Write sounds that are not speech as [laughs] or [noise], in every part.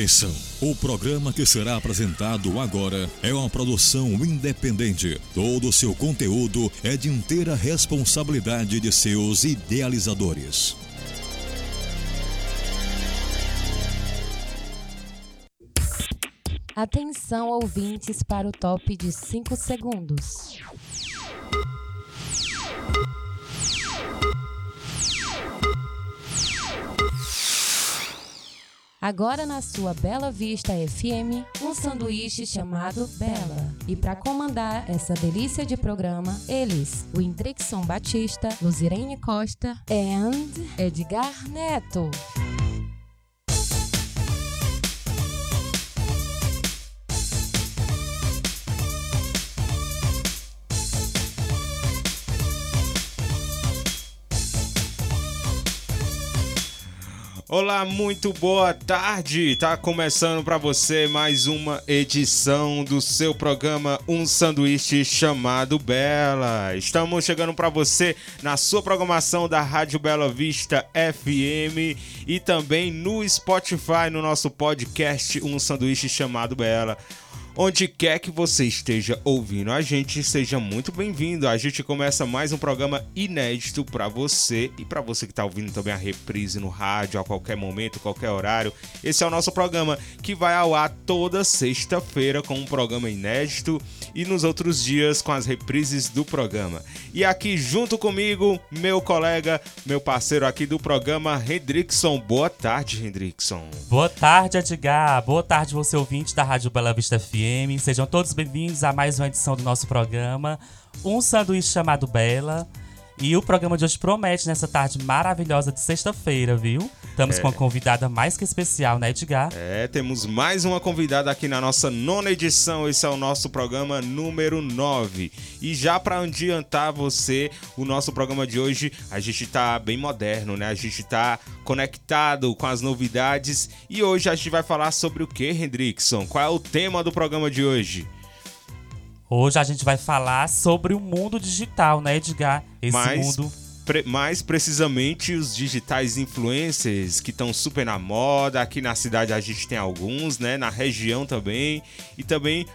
Atenção! O programa que será apresentado agora é uma produção independente. Todo o seu conteúdo é de inteira responsabilidade de seus idealizadores. Atenção, ouvintes, para o top de 5 segundos. Agora na sua Bela Vista FM, um sanduíche chamado Bela. E para comandar essa delícia de programa, eles, o Indrixon Batista, Luzirene Costa and Edgar Neto. Olá, muito boa tarde. Tá começando para você mais uma edição do seu programa Um Sanduíche chamado Bela. Estamos chegando para você na sua programação da Rádio Bela Vista FM e também no Spotify no nosso podcast Um Sanduíche chamado Bela. Onde quer que você esteja ouvindo a gente, seja muito bem-vindo. A gente começa mais um programa inédito para você e para você que está ouvindo também a reprise no rádio a qualquer momento, qualquer horário. Esse é o nosso programa que vai ao ar toda sexta-feira com um programa inédito e nos outros dias com as reprises do programa. E aqui junto comigo, meu colega, meu parceiro aqui do programa, Hendrickson. Boa tarde, Hendrickson. Boa tarde, Edgar. Boa tarde, você ouvinte da Rádio Bela Vista FM. Sejam todos bem-vindos a mais uma edição do nosso programa, Um Sanduíche Chamado Bela. E o programa de hoje promete nessa tarde maravilhosa de sexta-feira, viu? Estamos É. com uma convidada mais que especial, né, Edgar? É, temos mais uma convidada aqui na nossa nona edição. Esse é o nosso programa número 9. E já para adiantar você, o nosso programa de hoje, a gente tá bem moderno, né? A gente tá conectado com as novidades. E hoje a gente vai falar sobre o que, Hendrickson? Qual é o tema do programa de hoje? Hoje a gente vai falar sobre o mundo digital, né, Edgar? Esse Mas- mundo. Mais precisamente os digitais influencers que estão super na moda. Aqui na cidade a gente tem alguns, né? Na região também. E também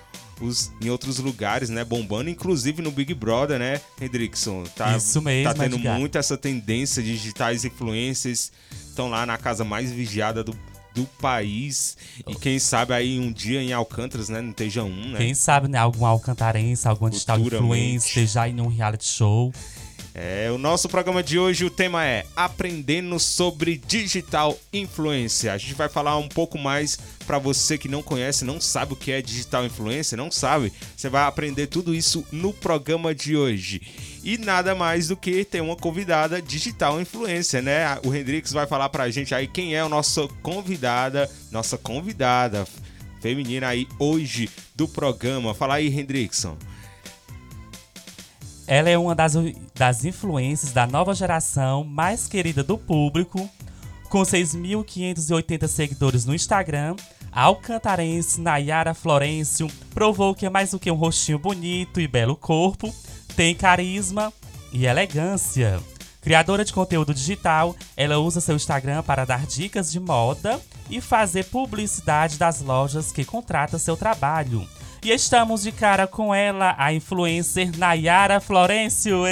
os em outros lugares, né? Bombando, inclusive no Big Brother, né, Hendrickson? Tá, Isso mesmo, Tá tendo muito essa tendência de digitais influencers. Estão lá na casa mais vigiada do, do país. E quem sabe aí um dia em Alcântaras, né? Não esteja um, né? Quem sabe, né, algum alcantarense, algum digital influencer, esteja em um reality show. É, o nosso programa de hoje, o tema é Aprendendo sobre Digital Influência. A gente vai falar um pouco mais para você que não conhece, não sabe o que é Digital Influência, não sabe. Você vai aprender tudo isso no programa de hoje. E nada mais do que ter uma convidada Digital Influência, né? O Hendrix vai falar pra gente aí quem é a nossa convidada, nossa convidada feminina aí hoje do programa. Fala aí, Hendrickson. Ela é uma das, das influências da nova geração mais querida do público, com 6.580 seguidores no Instagram. A alcantarense Nayara Florencio provou que é mais do que um rostinho bonito e belo corpo, tem carisma e elegância. Criadora de conteúdo digital, ela usa seu Instagram para dar dicas de moda e fazer publicidade das lojas que contratam seu trabalho. E estamos de cara com ela, a influencer Nayara Florencio.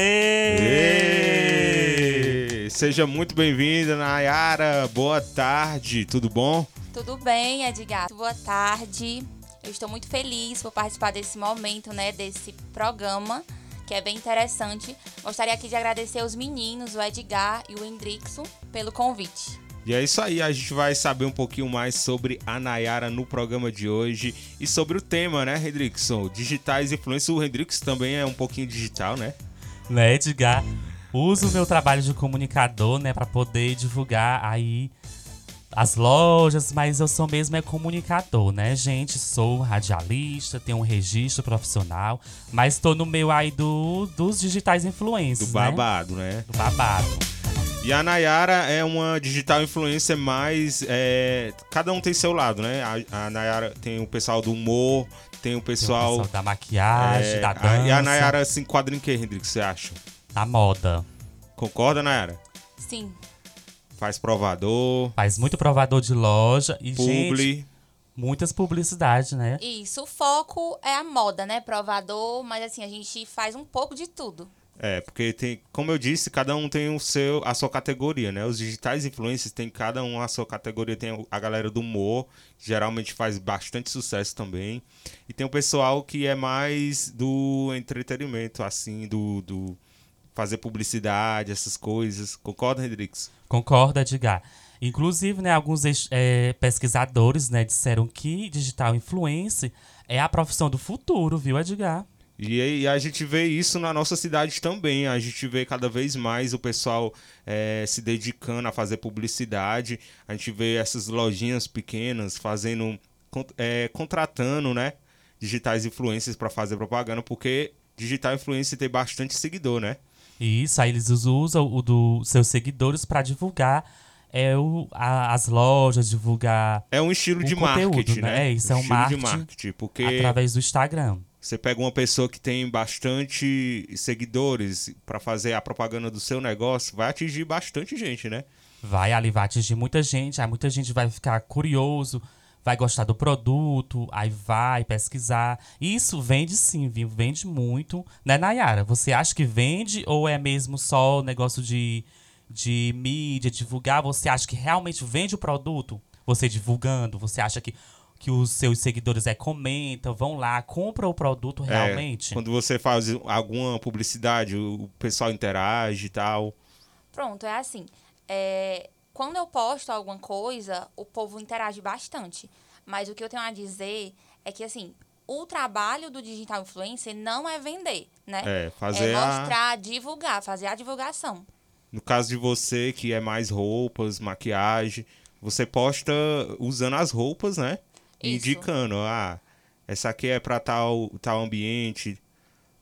Seja muito bem-vinda, Nayara. Boa tarde, tudo bom? Tudo bem, Edgar? Boa tarde. Eu estou muito feliz por participar desse momento, né, desse programa, que é bem interessante. Gostaria aqui de agradecer os meninos, o Edgar e o Hendrickson, pelo convite. E é isso aí, a gente vai saber um pouquinho mais sobre a Nayara no programa de hoje e sobre o tema, né, Hendrickson? Digitais influências. O Hendrickson também é um pouquinho digital, né? Né, Edgar? Uso o meu trabalho de comunicador, né, para poder divulgar aí as lojas, mas eu sou mesmo é comunicador, né, gente? Sou radialista, tenho um registro profissional, mas tô no meio aí do, dos digitais Do influencers, né? babado, né? Do babado. E a Nayara é uma digital influencer mais. é, Cada um tem seu lado, né? A, a Nayara tem o pessoal do humor, tem o Tem o pessoal. pessoal da maquiagem, é, da a- dança, e a Nayara se enquadra em que, Hendrick, você acha? da moda. Concorda, Nayara? Sim, Faz provador, Faz muito provador de loja e, gente, publi. Muitas publicidades, né? Isso, o foco é a moda, né? Provador, mas assim, a gente faz um pouco de tudo. É, porque tem, como eu disse, cada um tem o seu, a sua categoria, né? Os digitais influencers tem cada um a sua categoria. Tem a galera do humor, que geralmente faz bastante sucesso também. E tem o pessoal que é mais do entretenimento, assim, do, do fazer publicidade, essas coisas. Concorda, Hendrix? Concorda, Edgar. Inclusive, né, alguns é, pesquisadores né, disseram que digital influencer é a profissão do futuro, viu, Edgar? E, e a gente vê isso na nossa cidade também. A gente vê cada vez mais o pessoal é, se dedicando a fazer publicidade. A gente vê essas lojinhas pequenas fazendo, é, contratando, né? Digitais influencers para fazer propaganda, porque digital influencer tem bastante seguidor, né? Isso, aí eles usam o dos seus seguidores para divulgar é o, a, as lojas, divulgar. É um estilo de conteúdo, marketing, né? né? É, isso um é um marketing, marketing porque através do Instagram. Você pega uma pessoa que tem bastante seguidores para fazer a propaganda do seu negócio, vai atingir bastante gente, né? Vai ali, vai atingir muita gente, aí muita gente vai ficar curioso, vai gostar do produto, aí vai pesquisar. Isso vende sim, viu? Vende muito. Né, Nayara? Você acha que vende ou é mesmo só negócio de, de mídia, divulgar? Você acha que realmente vende o produto? Você divulgando? Você acha que que os seus seguidores é comentam, vão lá, compram o produto realmente? É, quando você faz alguma publicidade, o pessoal interage e tal. Pronto, é assim. É, quando eu posto alguma coisa, o povo interage bastante. Mas o que eu tenho a dizer é que, assim, o trabalho do digital influencer não é vender, né? É, fazer é mostrar, a... divulgar, fazer a divulgação. No caso de você, que é mais roupas, maquiagem, você posta usando as roupas, né? Isso. indicando, ah, essa aqui é para tal, tal ambiente.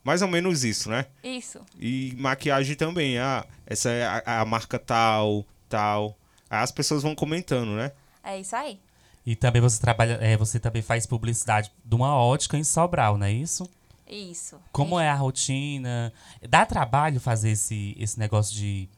Mais ou menos isso, né? Isso. E maquiagem também, ah, essa é a, a marca tal, tal. Aí as pessoas vão comentando, né? É isso aí. E também você trabalha, é, você também faz publicidade de uma ótica em Sobral, não é isso? Isso. Como é a rotina? Dá trabalho fazer esse, esse negócio de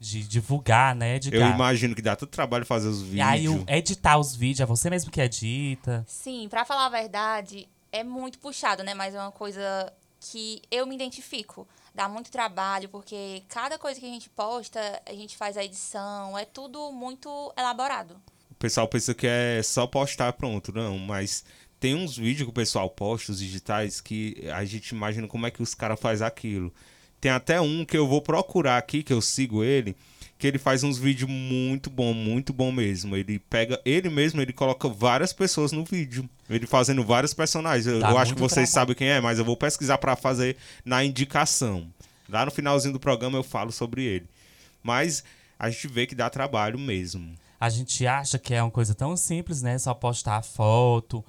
de divulgar, né? Eu imagino que dá todo trabalho fazer os vídeos. E aí, editar os vídeos, é você mesmo que edita? Sim, para falar a verdade, é muito puxado, né? Mas é uma coisa que eu me identifico. Dá muito trabalho, porque cada coisa que a gente posta, a gente faz a edição, é tudo muito elaborado. O pessoal pensa que é só postar pronto, não, mas tem uns vídeos que o pessoal posta, os digitais, que a gente imagina como é que os caras fazem aquilo. Tem até um que eu vou procurar aqui, que eu sigo ele, que ele faz uns vídeos muito bom, muito bom mesmo. Ele pega ele mesmo, ele coloca várias pessoas no vídeo. Ele fazendo vários personagens. Eu, eu acho que vocês sabem quem é, mas eu vou pesquisar para fazer na indicação. Lá no finalzinho do programa eu falo sobre ele. Mas a gente vê que dá trabalho mesmo. A gente acha que é uma coisa tão simples, né? Só postar a foto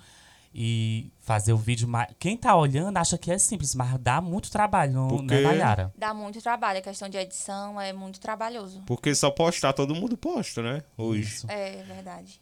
e fazer o vídeo mais. Quem tá olhando acha que é simples, mas dá muito trabalho, no, Porque... né, Nayara? Dá muito trabalho. A questão de edição é muito trabalhoso. Porque só postar, todo mundo posta, né? Hoje. Isso. É, é verdade.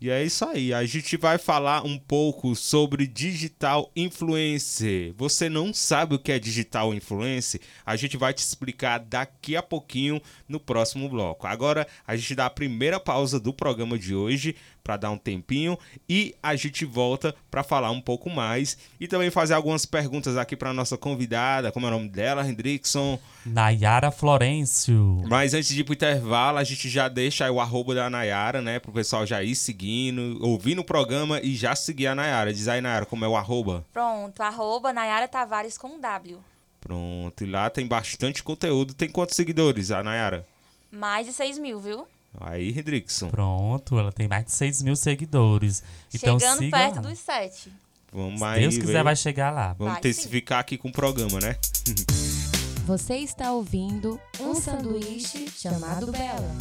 E é isso aí. A gente vai falar um pouco sobre digital influencer. Você não sabe o que é digital influencer? A gente vai te explicar daqui a pouquinho no próximo bloco. Agora a gente dá a primeira pausa do programa de hoje para dar um tempinho e a gente volta para falar um pouco mais e também fazer algumas perguntas aqui para nossa convidada, como é o nome dela, Hendrickson? Nayara Florencio. Mas antes de ir pro intervalo, a gente já deixa aí o arroba da Nayara, né, pro pessoal já ir seguindo, ouvindo o programa e já seguir a Nayara. Diz aí, Nayara, como é o arroba? Pronto, arroba Nayara Tavares com W. Pronto, e lá tem bastante conteúdo. Tem quantos seguidores, a Nayara? Mais de 6 mil, viu? Aí, Hendrickson. Pronto, ela tem mais de 6 mil seguidores. Então, Chegando siga perto lá. dos 7. Vamos Se aí, Deus quiser, ver. vai chegar lá. Vamos Vai, intensificar aqui com o programa, né? [laughs] Você está ouvindo um sanduíche chamado Bela.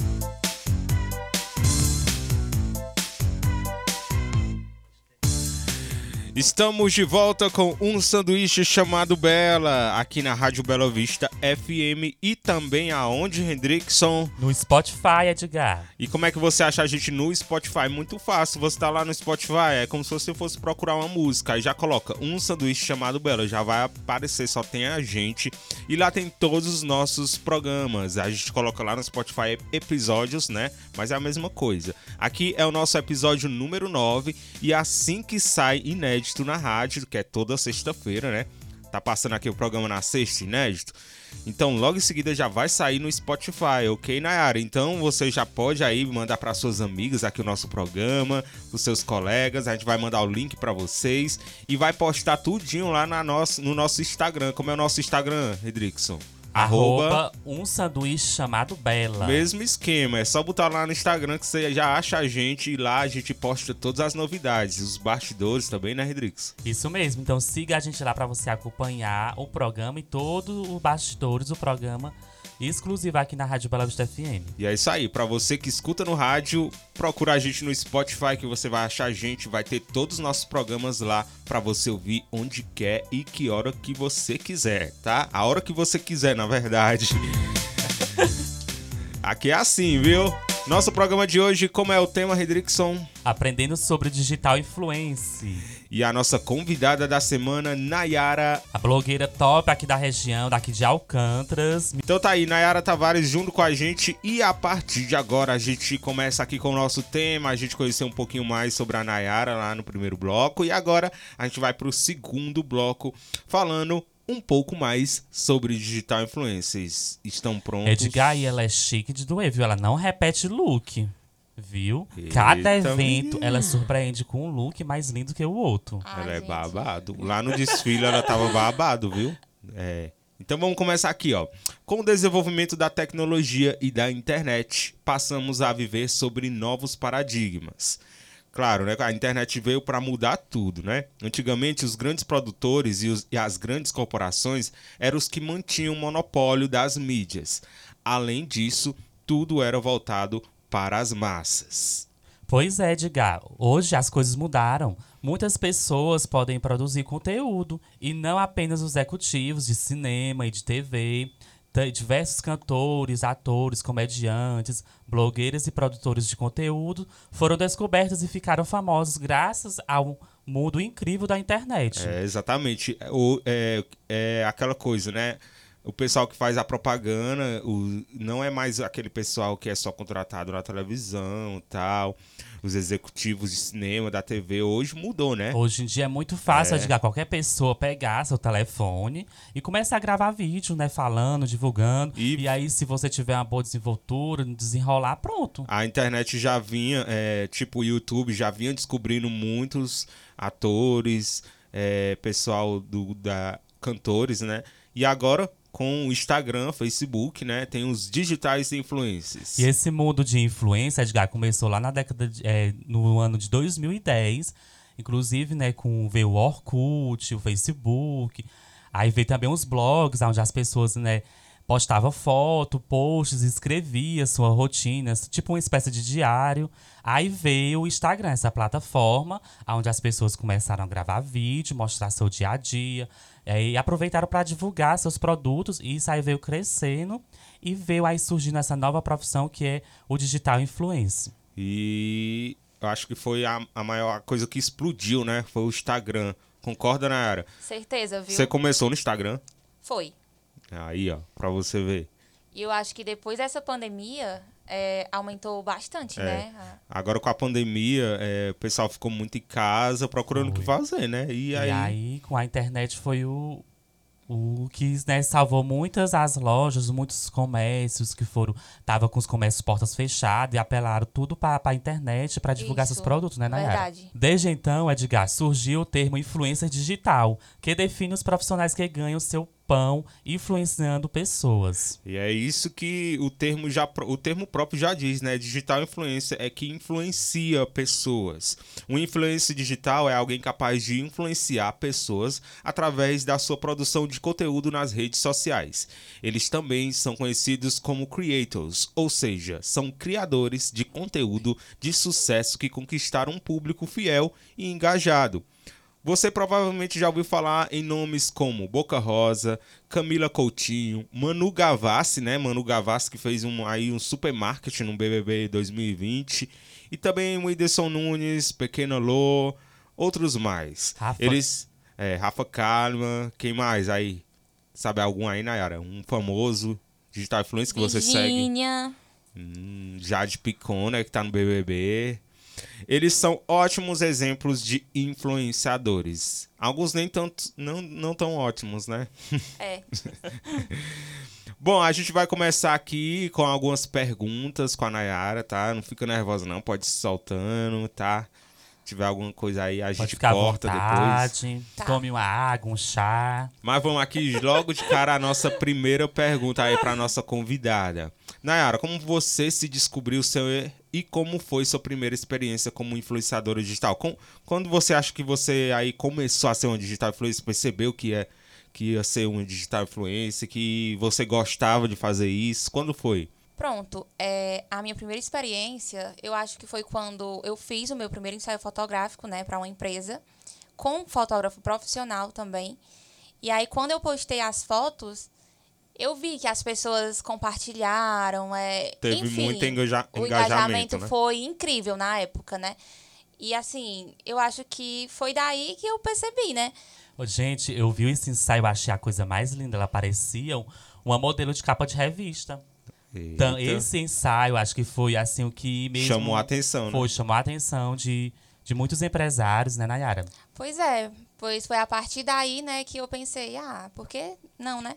Estamos de volta com um sanduíche chamado Bela, aqui na Rádio Bela Vista FM e também aonde, Hendrickson? No Spotify, Edgar. E como é que você acha a gente no Spotify? Muito fácil, você tá lá no Spotify, é como se você fosse procurar uma música, aí já coloca um sanduíche chamado Bela, já vai aparecer, só tem a gente. E lá tem todos os nossos programas, a gente coloca lá no Spotify episódios, né? Mas é a mesma coisa. Aqui é o nosso episódio número 9 e assim que sai inédito inédito na rádio, que é toda sexta-feira, né? Tá passando aqui o programa na sexta, inédito. Então, logo em seguida já vai sair no Spotify, ok, Nayara? Então, você já pode aí mandar para suas amigas aqui o nosso programa, os seus colegas. A gente vai mandar o link para vocês e vai postar tudinho lá na nosso, no nosso Instagram. Como é o nosso Instagram, Redrickson? Arroba um sanduíche chamado Bela. Mesmo esquema, é só botar lá no Instagram que você já acha a gente e lá a gente posta todas as novidades, os bastidores também, né, Rodrigues? Isso mesmo, então siga a gente lá para você acompanhar o programa e todos os bastidores do programa exclusiva aqui na Rádio Bela Vista FM. E é isso aí, para você que escuta no rádio, procura a gente no Spotify que você vai achar a gente, vai ter todos os nossos programas lá para você ouvir onde quer e que hora que você quiser, tá? A hora que você quiser, na verdade. [laughs] aqui é assim, viu? Nosso programa de hoje, como é o tema, Redrickson? Aprendendo sobre digital influence. E a nossa convidada da semana, Nayara. A blogueira top aqui da região, daqui de Alcântaras. Então tá aí, Nayara Tavares junto com a gente. E a partir de agora a gente começa aqui com o nosso tema. A gente conhecer um pouquinho mais sobre a Nayara lá no primeiro bloco. E agora a gente vai pro segundo bloco falando um pouco mais sobre digital influencers. Estão prontos? Edgar, e ela é chique de doer, viu? Ela não repete look. Viu? Cada Eita evento ela surpreende com um look mais lindo que o outro. Ai, ela é gente. babado. Lá no desfile ela tava babado, viu? É. Então vamos começar aqui, ó. Com o desenvolvimento da tecnologia e da internet, passamos a viver sobre novos paradigmas. Claro, né? A internet veio para mudar tudo, né? Antigamente, os grandes produtores e, os, e as grandes corporações eram os que mantinham o monopólio das mídias. Além disso, tudo era voltado para as massas. Pois é, Edgar. Hoje as coisas mudaram. Muitas pessoas podem produzir conteúdo e não apenas os executivos de cinema e de TV diversos cantores, atores, comediantes, blogueiras e produtores de conteúdo foram descobertos e ficaram famosos graças ao mundo incrível da internet. É, exatamente. O, é, é aquela coisa, né? O pessoal que faz a propaganda o, não é mais aquele pessoal que é só contratado na televisão tal os executivos de cinema, da TV, hoje mudou, né? Hoje em dia é muito fácil é. Qualquer pessoa pegar seu telefone e começar a gravar vídeo, né? Falando, divulgando. E, e aí, se você tiver uma boa desenvoltura, desenrolar, pronto. A internet já vinha, é, tipo o YouTube, já vinha descobrindo muitos atores, é, pessoal do, da cantores, né? E agora com o Instagram, Facebook, né? Tem os digitais influencers. E esse mundo de influência, Edgar, começou lá na década de, é, no ano de 2010, inclusive, né, com veio o Orkut, o Facebook. Aí veio também os blogs, onde as pessoas, né, postava foto, posts, escrevia sua rotina, tipo uma espécie de diário. Aí veio o Instagram, essa plataforma, onde as pessoas começaram a gravar vídeo, mostrar seu dia a dia, e aproveitaram para divulgar seus produtos, e isso aí veio crescendo, e veio aí surgindo essa nova profissão que é o digital influencer. E eu acho que foi a, a maior coisa que explodiu, né? Foi o Instagram. Concorda, Nayara? Certeza, viu? Você começou no Instagram? Foi. Aí, ó, pra você ver. E eu acho que depois dessa pandemia, é, aumentou bastante, é. né? Agora com a pandemia, é, o pessoal ficou muito em casa procurando o que fazer, né? E aí... e aí... com a internet foi o, o que né, salvou muitas as lojas, muitos comércios que foram. Tava com os comércios portas fechadas e apelaram tudo para a internet para divulgar Isso, seus produtos, né, Nayara? Verdade. Desde então, Edgar, surgiu o termo influência digital, que define os profissionais que ganham seu pão influenciando pessoas. E é isso que o termo já o termo próprio já diz, né? Digital influência é que influencia pessoas. Um influência digital é alguém capaz de influenciar pessoas através da sua produção de conteúdo nas redes sociais. Eles também são conhecidos como creators, ou seja, são criadores de conteúdo de sucesso que conquistaram um público fiel e engajado. Você provavelmente já ouviu falar em nomes como Boca Rosa, Camila Coutinho, Manu Gavassi, né? Manu Gavassi que fez um, aí um supermarket no BBB 2020. E também o Whindersson Nunes, Pequena Lô, outros mais. Rafa. Eles... É, Rafa Kalimann, quem mais aí? Sabe algum aí, Nayara? Um famoso digital influencer que você segue? Virgínia. Hum, Jade Picona, que tá no BBB. Eles são ótimos exemplos de influenciadores. Alguns nem tanto, não, não tão ótimos, né? [laughs] É. [laughs] Bom, a gente vai começar aqui com algumas perguntas com a Nayara, tá? Não fica nervosa não, pode ir se soltando, tá? Se tiver alguma coisa aí, a Pode gente ficar à corta depois. vontade. Tá. Tome uma água, um chá. Mas vamos aqui logo de cara a nossa primeira pergunta aí para nossa convidada. Nayara, como você se descobriu seu e como foi sua primeira experiência como influenciadora digital? Com- Quando você acha que você aí começou a ser uma digital influencer, percebeu que é que ia ser uma digital influencer, que você gostava de fazer isso? Quando foi? Pronto, é, a minha primeira experiência, eu acho que foi quando eu fiz o meu primeiro ensaio fotográfico, né, para uma empresa, com um fotógrafo profissional também. E aí, quando eu postei as fotos, eu vi que as pessoas compartilharam, é, Teve enfim, muito engaja- o engajamento, engajamento né? foi incrível na época, né? E assim, eu acho que foi daí que eu percebi, né? Ô, Gente, eu vi esse ensaio, eu achei a coisa mais linda. Ela parecia uma modelo de capa de revista. Então, Eita. esse ensaio, acho que foi assim o que mesmo. Chamou a atenção, né? Foi, chamou a atenção de, de muitos empresários, né, Nayara? Pois é, pois foi a partir daí, né, que eu pensei, ah, por que não, né?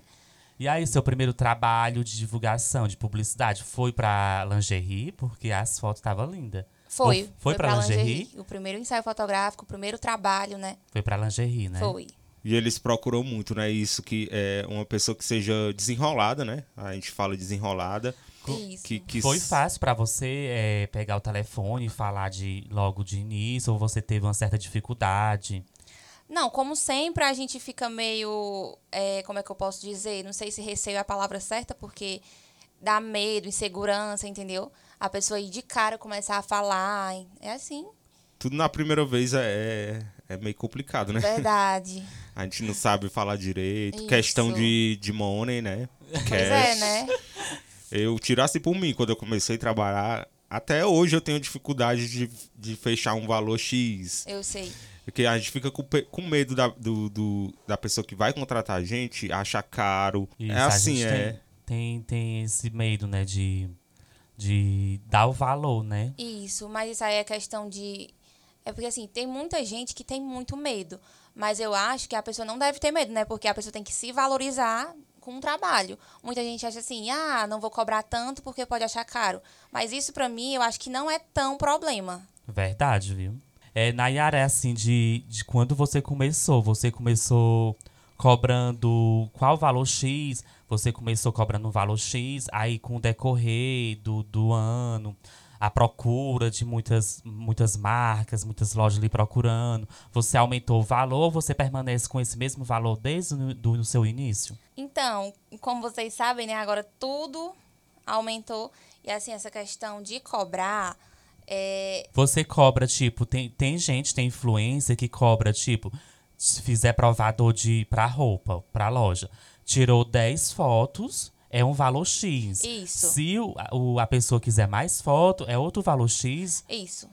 E aí, seu primeiro trabalho de divulgação, de publicidade, foi pra lingerie, porque as fotos estavam lindas. Foi. Ou foi pra lingerie? O primeiro ensaio fotográfico, o primeiro trabalho, né? Foi pra lingerie, né? Foi. E eles procuram muito, né? Isso que é uma pessoa que seja desenrolada, né? A gente fala desenrolada. Isso. Que, que Foi fácil pra você é, pegar o telefone e falar de logo de início, ou você teve uma certa dificuldade? Não, como sempre, a gente fica meio. é, como é que eu posso dizer? Não sei se receio é a palavra certa, porque dá medo, insegurança, entendeu? A pessoa ir de cara começar a falar. É assim, Tudo na primeira vez é, é meio complicado, né? verdade. [laughs] A gente não sabe falar direito. Isso. Questão de, de money, né? pois é, né? Eu tirasse por mim quando eu comecei a trabalhar. Até hoje eu tenho dificuldade de, de fechar um valor X. Eu sei. Porque a gente fica com, com medo da, do, do- da pessoa que vai contratar a gente achar caro. Isso, é a assim, gente é. Tem, tem, tem esse medo, né, de, de dar o valor, né? Isso, mas isso aí é questão de. É porque assim, tem muita gente que tem muito medo. Mas eu acho que a pessoa não deve ter medo, né? Porque a pessoa tem que se valorizar com o trabalho. Muita gente acha assim, ah, não vou cobrar tanto porque pode achar caro. Mas isso pra mim eu acho que não é tão problema. Verdade, viu? É, Nayara, é assim, de, de quando você começou, você começou cobrando qual valor X, você começou cobrando um valor X, aí com o decorrer do, do ano, a procura de muitas, muitas marcas, muitas lojas lhe procurando, você aumentou o valor você permanece com esse mesmo valor desde o do, do seu início? Então, como vocês sabem, né, agora tudo aumentou. E assim, essa questão de cobrar. É, Você cobra, tipo, tem, tem gente, tem influencer que cobra, tipo, se fizer provador de pra roupa, pra loja, tirou 10 fotos, é um valor X. Isso. Se o, o- a pessoa quiser mais foto, é outro valor X. Isso.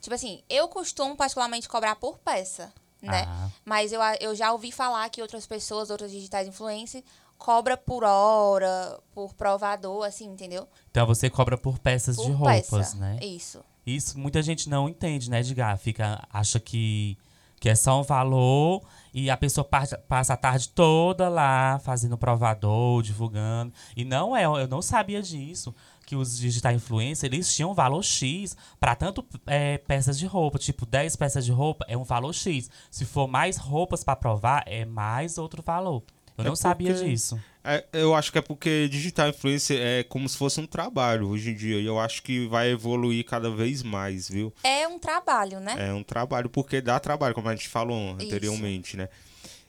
Tipo assim, eu costumo particularmente cobrar por peça, né? Ah. Mas eu, eu já ouvi falar que outras pessoas, outras digitais influencers, cobra por hora, por provador, assim, entendeu? Então você cobra por peças Por de roupas, peça. né? Isso. Isso muita gente não entende, né, Edgar? Fica, acha que, que é só um valor e a pessoa passa, passa a tarde toda lá fazendo provador, divulgando. E não é, eu não sabia disso. Que os digital influencers, eles tinham um valor X para tanto é, peças de roupa. Tipo, 10 peças de roupa é um valor X. Se for mais roupas para provar, é mais outro valor. Eu É não sabia disso. É, eu acho que é porque digital influencer é como se fosse um trabalho hoje em dia. E eu acho que vai evoluir cada vez mais, viu? É um trabalho, né? É um trabalho, porque dá trabalho, como a gente falou anteriormente, né?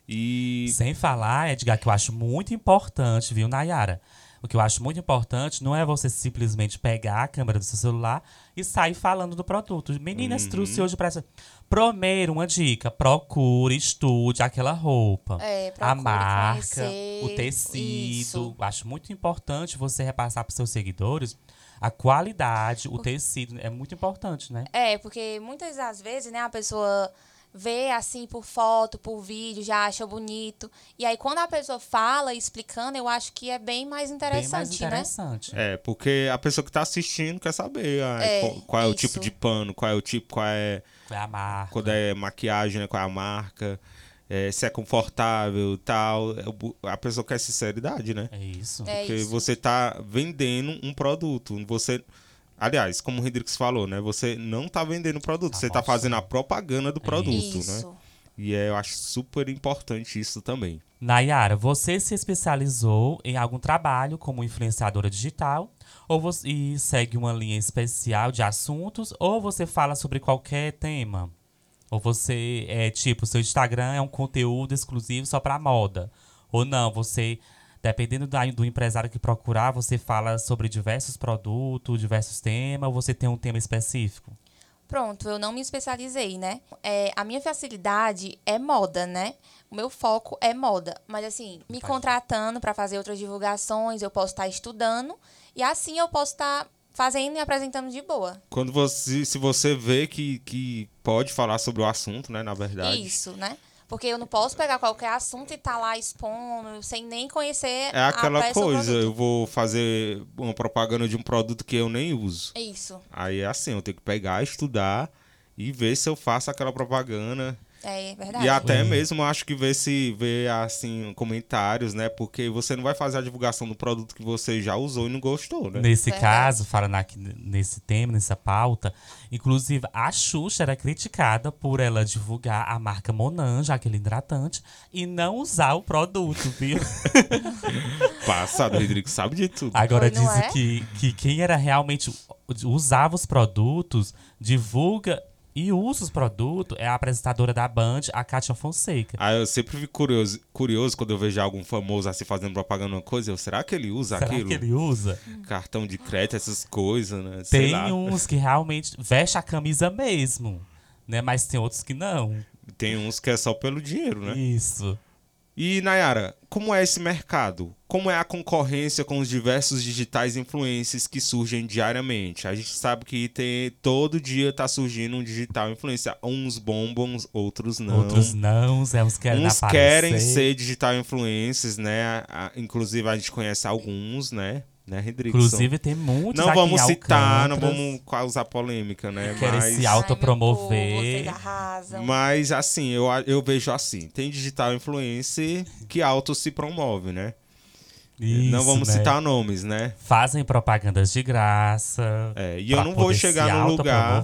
E Sem falar, Edgar, que eu acho muito importante, viu, Nayara? O que eu acho muito importante não é você simplesmente pegar a câmera do seu celular e sair falando do produto. Meninas, Uhum. trouxe hoje para essa. Primeiro, uma dica: procure, estude aquela roupa. É, a procure marca, conhecer. o tecido. Isso. Acho muito importante você repassar para seus seguidores a qualidade, o tecido. É muito importante, né? É, porque muitas das vezes, né, a pessoa vê assim por foto, por vídeo, já acha bonito. E aí, quando a pessoa fala explicando, eu acho que é bem mais Bem interessante, mais né? interessante. É, porque a pessoa que tá assistindo quer saber ah, É, qual, qual é o tipo de pano, qual é o tipo, qual é, Foi a marca. quando é maquiagem, né, qual é a marca, é, se é confortável e tal. É A pessoa quer sinceridade, né? É isso. É Porque isso. você tá vendendo um produto. Você. Aliás, como o Rodrigues falou, né? Você não tá vendendo o produto, Tá você tá mostrando. fazendo a propaganda do produto, né? Isso. E é, eu acho super importante isso também. Nayara, você se especializou em algum trabalho como influenciadora digital ou você e segue uma linha especial de assuntos ou você fala sobre qualquer tema? Ou você é tipo, seu Instagram é um conteúdo exclusivo só para moda? Ou não, você dependendo da- do empresário que procurar, você fala sobre diversos produtos, diversos temas, ou você tem um tema específico? Pronto, eu não me especializei, né? É, a minha facilidade é moda, né? O meu foco é moda. Mas assim, me Tá. contratando para fazer outras divulgações, eu posso estar estudando. E assim eu posso estar fazendo e apresentando de boa. Quando você. Se você vê que, que pode falar sobre o assunto, né? Na verdade. Isso, né? Porque eu não posso pegar qualquer assunto e estar lá expondo sem nem conhecer É aquela coisa, eu vou fazer uma propaganda de um produto que eu nem uso. Isso. Aí é assim, eu tenho que pegar, estudar e ver se eu faço aquela propaganda. É verdade. E até Uhum. mesmo acho que ver se ver assim comentários, né? Porque você não vai fazer a divulgação do produto que você já usou e não gostou, né? Nesse Verdade. caso, falando aqui nesse tema, nessa pauta, inclusive a Xuxa era criticada por ela divulgar a marca Monange, aquele hidratante, e não usar o produto, viu? [laughs] Passado, o Rodrigo sabe de tudo. Agora dizem é? que, que quem era realmente usava os produtos, divulga e usa os produtos é a apresentadora da Band, a Kátia Fonseca. Aí eu sempre fico curioso, curioso quando eu vejo algum famoso assim fazendo propaganda de uma coisa. Eu, será que ele usa Será aquilo? que ele usa? Cartão de crédito, essas coisas, né? Sei Tem lá. uns que realmente veste a camisa mesmo, né? Mas tem outros que não. Tem uns que é só pelo dinheiro, né? Isso. E Nayara, como é esse mercado? Como é a concorrência com os diversos digitais influencers que surgem diariamente? A gente sabe que tem, todo dia tá surgindo um digital influencer. Uns bombam, outros não. Outros não, é, uns querem Uns aparecer. querem ser digital influencers, né? A- a- inclusive a gente conhece alguns, né? Né, Rodrigo? Inclusive, tem muitos não aqui vamos citar, não vamos causar polêmica, né? Querem Mas... se autopromover. Mas assim, eu, eu vejo assim, tem digital influencer que auto se promove, né? Isso, não vamos né? citar nomes, né? Fazem propagandas de graça. É, e eu não vou chegar num lugar,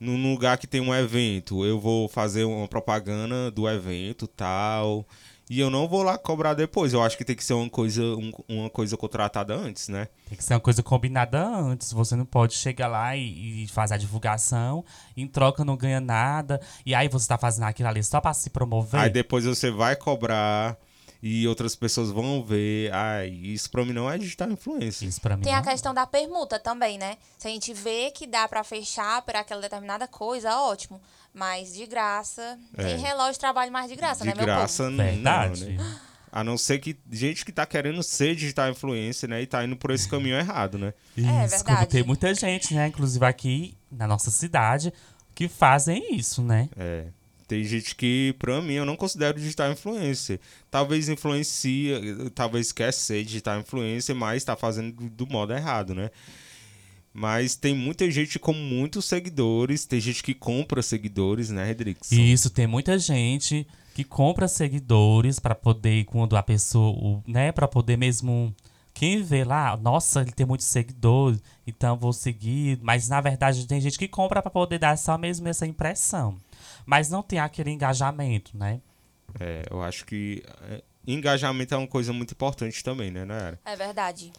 num lugar que tem um evento, eu vou fazer uma propaganda do evento tal, e eu não vou lá cobrar depois. Eu acho que tem que ser uma coisa, um- uma coisa contratada antes, né? Tem que ser uma coisa combinada antes. Você não pode chegar lá e, e fazer a divulgação, em troca não ganha nada. E aí você tá fazendo aquilo ali só pra se promover. Aí depois você vai cobrar e outras pessoas vão ver. Ai, isso pra mim não é digital influencer. Isso pra mim Tem a não. questão da permuta também, né? Se a gente vê que dá pra fechar por aquela determinada coisa, ótimo. Mas de graça, É. tem relógio de trabalho mais de graça, De né, meu graça, povo? não, Verdade. né? A não ser que gente que tá querendo ser digital influencer, né? E tá indo por esse caminho [laughs] errado, né? Isso, É como verdade. tem muita gente, né? Inclusive aqui na nossa cidade, que fazem isso, né? É. Tem gente que, pra mim, eu não considero digital influencer. Talvez influencia, talvez quer ser digital influencer, mas tá fazendo do, do modo errado, né? Mas tem muita gente com muitos seguidores, tem gente que compra seguidores, né? E isso tem muita gente que compra seguidores pra poder, quando a pessoa, né, Pra poder mesmo. Quem vê lá, nossa, ele tem muitos seguidores, então vou seguir. Mas na verdade tem gente que compra pra poder dar só mesmo essa impressão. Mas não tem aquele engajamento, né? É, eu acho que é, engajamento é uma coisa muito importante também, né, Nayara? É verdade.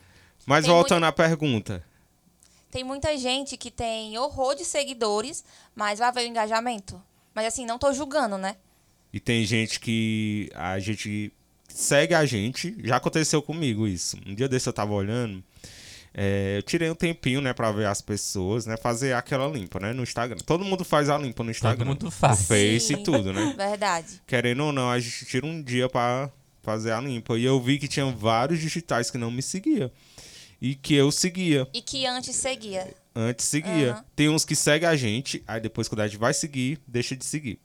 Mas Tem voltando à pergunta. Tem muita gente que tem horror de seguidores, mas vai ver o engajamento. Mas assim, não tô julgando, né? E tem gente que a gente segue a gente. Já aconteceu comigo isso. Um dia desse eu tava olhando. É, eu tirei um tempinho, né, pra ver as pessoas, né? Fazer aquela limpa, né? No Instagram. Todo mundo faz a limpa no Instagram. mundo faz. No Face e Sim. tudo, né? [laughs] Verdade. Querendo ou não, a gente tira um dia pra fazer a limpa. E eu vi que tinha vários digitais que não me seguia. E que eu seguia. E que antes seguia. Antes seguia. Aham. Tem uns que seguem a gente, aí depois quando a gente vai seguir, deixa de seguir.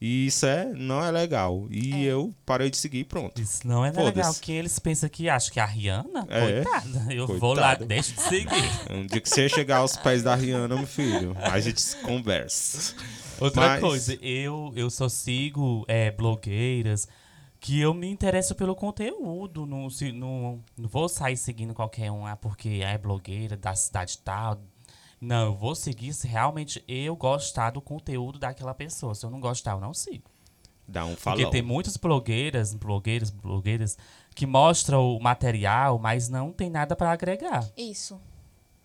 E isso é, não é legal. E eu parei de seguir e pronto. Isso não é legal. Que eles pensam que acha que a Rihanna? É. Coitada. Eu vou lá, deixa de seguir. [laughs] Um dia que você chegar aos pés da Rihanna, meu filho, a gente conversa. Outra Mas- coisa, eu, eu só sigo é, blogueiras que eu me interesso pelo conteúdo. Não, se, não, não vou sair seguindo qualquer um ah, porque é blogueira da cidade tal. Não, eu vou seguir se realmente eu gostar do conteúdo daquela pessoa. Se eu não gostar, eu não sigo. Dá um Porque falão. tem muitas blogueiras, blogueiros, blogueiras que mostram o material, mas não tem nada para agregar. Isso.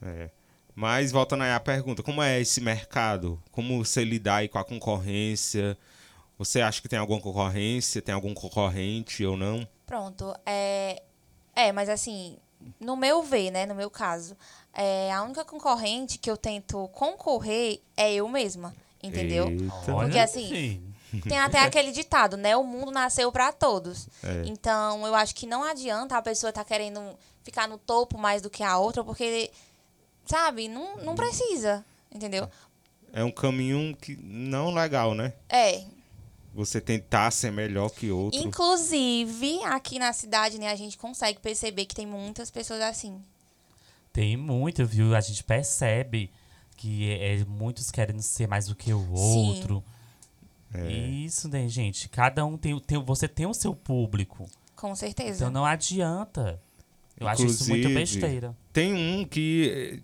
É. Mas voltando aí à pergunta, como é esse mercado? Como você lidar aí com a concorrência? Você acha que tem alguma concorrência? Tem algum concorrente ou não? Pronto. É, é, mas assim, no meu ver, né? No meu caso, é, a única concorrente que eu tento concorrer é eu mesma. Entendeu? Eita. Porque assim, filho, Tem até [laughs] aquele ditado, né? O mundo nasceu pra todos. É. Então, eu acho que não adianta a pessoa estar querendo ficar no topo mais do que a outra, porque, sabe, não, não precisa. Entendeu? É um caminho que não legal, né? É. Você tentar ser melhor que outro. Inclusive, aqui na cidade, né, a gente consegue perceber que tem muitas pessoas assim. Tem muito, viu? A gente percebe que é, é muitos querendo ser mais do que o outro. É. Isso, né, gente? Cada um tem, o- tem. Você tem o seu público. Com certeza. Então não adianta. Eu acho isso muito Inclusive, besteira. Tem um que,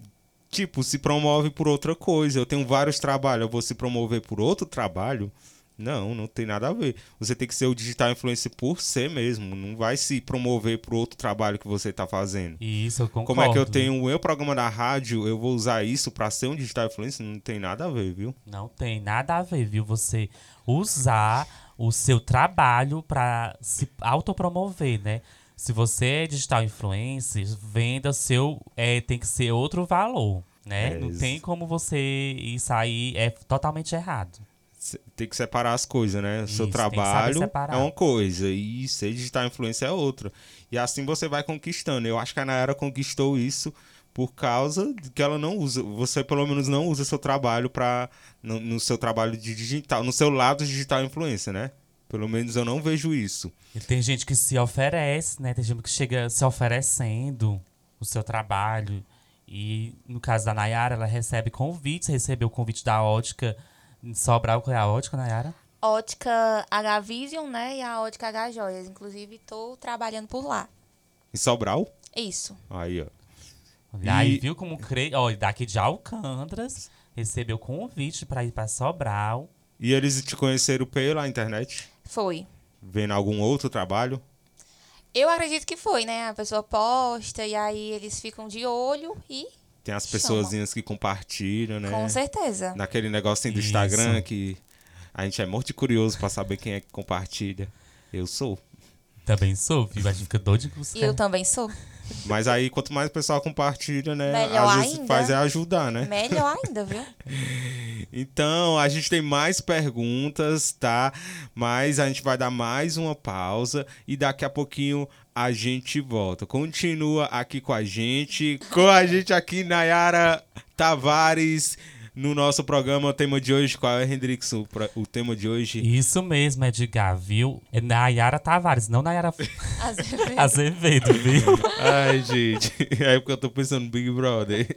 tipo, se promove por outra coisa. Eu tenho vários trabalhos, eu vou se promover por outro trabalho? Não, não tem nada a ver. Você tem que ser o digital influencer por si mesmo. Não vai se promover por outro trabalho que você tá fazendo. Isso eu concordo. Como é que eu tenho o meu programa da rádio, eu vou usar isso pra ser um digital influencer? Não tem nada a ver, viu? Não tem nada a ver, viu? Você usar o seu trabalho pra se autopromover, né? Se você é digital influencer, venda seu. É, tem que ser outro valor, né? É, Não tem como você isso aí é totalmente errado. Tem que separar as coisas, né? O seu Isso, saber trabalho é uma coisa e ser digital influencer é outra. E assim você vai conquistando. Eu acho que a Nayara conquistou isso por causa de que ela não usa. Você pelo menos não usa seu trabalho para no, no seu trabalho de digital, no seu lado de digital influencer, né? Pelo menos eu não vejo isso. E tem gente que se oferece, né? Tem gente que chega se oferecendo o seu trabalho. E no caso da Nayara, ela recebe convites, recebeu o convite da ótica Sobral, qual é a ótica, Nayara? Ótica H-Vision, né? E a Ótica H-Joias. Inclusive, tô trabalhando por lá. Em Sobral? Isso. Aí, ó. E aí E- viu como cre... Ó, daqui de Alcântara, recebeu convite pra ir pra Sobral. E eles te conheceram pela internet? Foi. Vendo algum outro trabalho? Eu acredito que foi, né? A pessoa posta e aí eles ficam de olho e. Tem as pessoazinhas que compartilham, né? Com certeza. Naquele negocinho do Isso. Instagram que a gente é muito curioso pra saber quem é que compartilha. Eu sou. Também sou, viu? A gente fica doido com E eu também sou. Mas aí, quanto mais o pessoal compartilha, né? Melhor às vezes ainda. faz é ajudar, né? Melhor ainda, viu? [laughs] Então, a gente tem mais perguntas, tá? Mas a gente vai dar mais uma pausa e daqui a pouquinho a gente volta. Continua aqui com a gente, com a gente aqui, Nayara Tavares, no nosso programa. O tema de hoje, qual é, Hendrix? O, o tema de hoje? Isso mesmo, Edgar, viu? É Nayara Tavares, não Nayara Azevedo. [laughs] Azevedo, viu? Ai, gente, é porque eu tô pensando no Big Brother.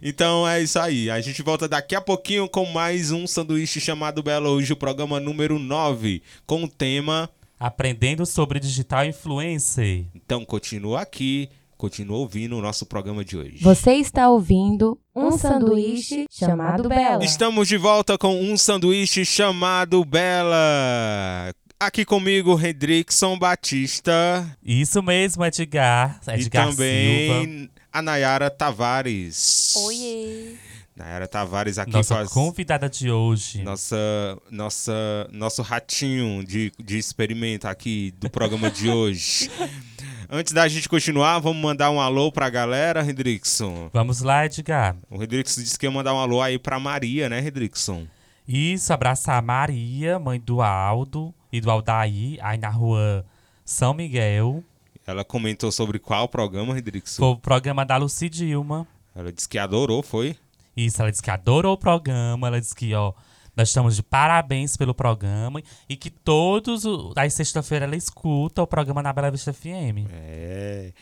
Então é isso aí. A gente volta daqui a pouquinho com mais um sanduíche chamado Belo hoje, o programa número 9, com o tema. Aprendendo sobre digital influencer. Então continua aqui, continua ouvindo o nosso programa de hoje. Você está ouvindo um sanduíche chamado Bela. Estamos de volta com um sanduíche chamado Bela. Aqui comigo, Redrickson Batista Isso mesmo, Edgar. e Edgar Silva. também a Nayara Tavares. Oiê. Nayara Tavares aqui Nossa faz convidada de hoje. nossa, nossa, nosso ratinho de, de experimento aqui do programa de hoje. [laughs] Antes da gente continuar, vamos mandar um alô pra galera, Redrickson. Vamos lá, Edgar. O Redrickson disse que ia mandar um alô aí pra Maria, né, Redrickson? Isso, abraçar a Maria, mãe do Aldo e do Aldair, aí na rua São Miguel. Ela comentou sobre qual programa, Redrickson? Foi o programa da Luci Dilma. Ela disse que adorou, foi? Isso, ela disse que adorou o programa. Ela disse que, ó, nós estamos de parabéns pelo programa e que todos os. Aí, sexta-feira, ela escuta o programa na Bela Vista FM. É.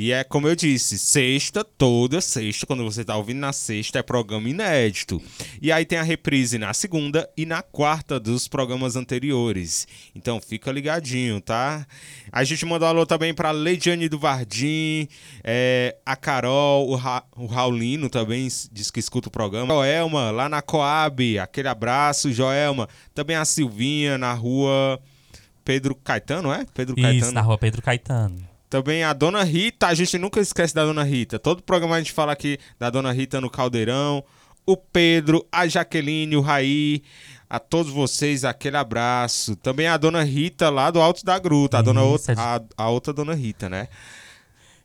E é como eu disse, sexta, toda sexta, quando você tá ouvindo na sexta, é programa inédito. E aí tem a reprise na segunda e na quarta dos programas anteriores. Então fica ligadinho, tá? A gente mandou um alô também pra Leidiane do Vardim, é, a Carol, o, Ra o Raulino também diz que escuta o programa. Joelma, lá na Coab, aquele abraço, Joelma. Também a Silvinha, na rua Pedro Caetano, é? Pedro Isso, Caetano. na rua Pedro Caetano. Também a Dona Rita, a gente nunca esquece da Dona Rita. Todo programa a gente fala aqui da Dona Rita no Caldeirão. O Pedro, a Jaqueline, o Raí. A todos vocês, aquele abraço. Também a Dona Rita lá do Alto da Gruta. A, dona outra, a, a outra Dona Rita, né?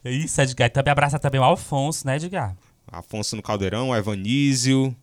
Isso, Edgar. E também abraça também o Alfonso, né, Edgar? Afonso no Caldeirão, o Evanísio.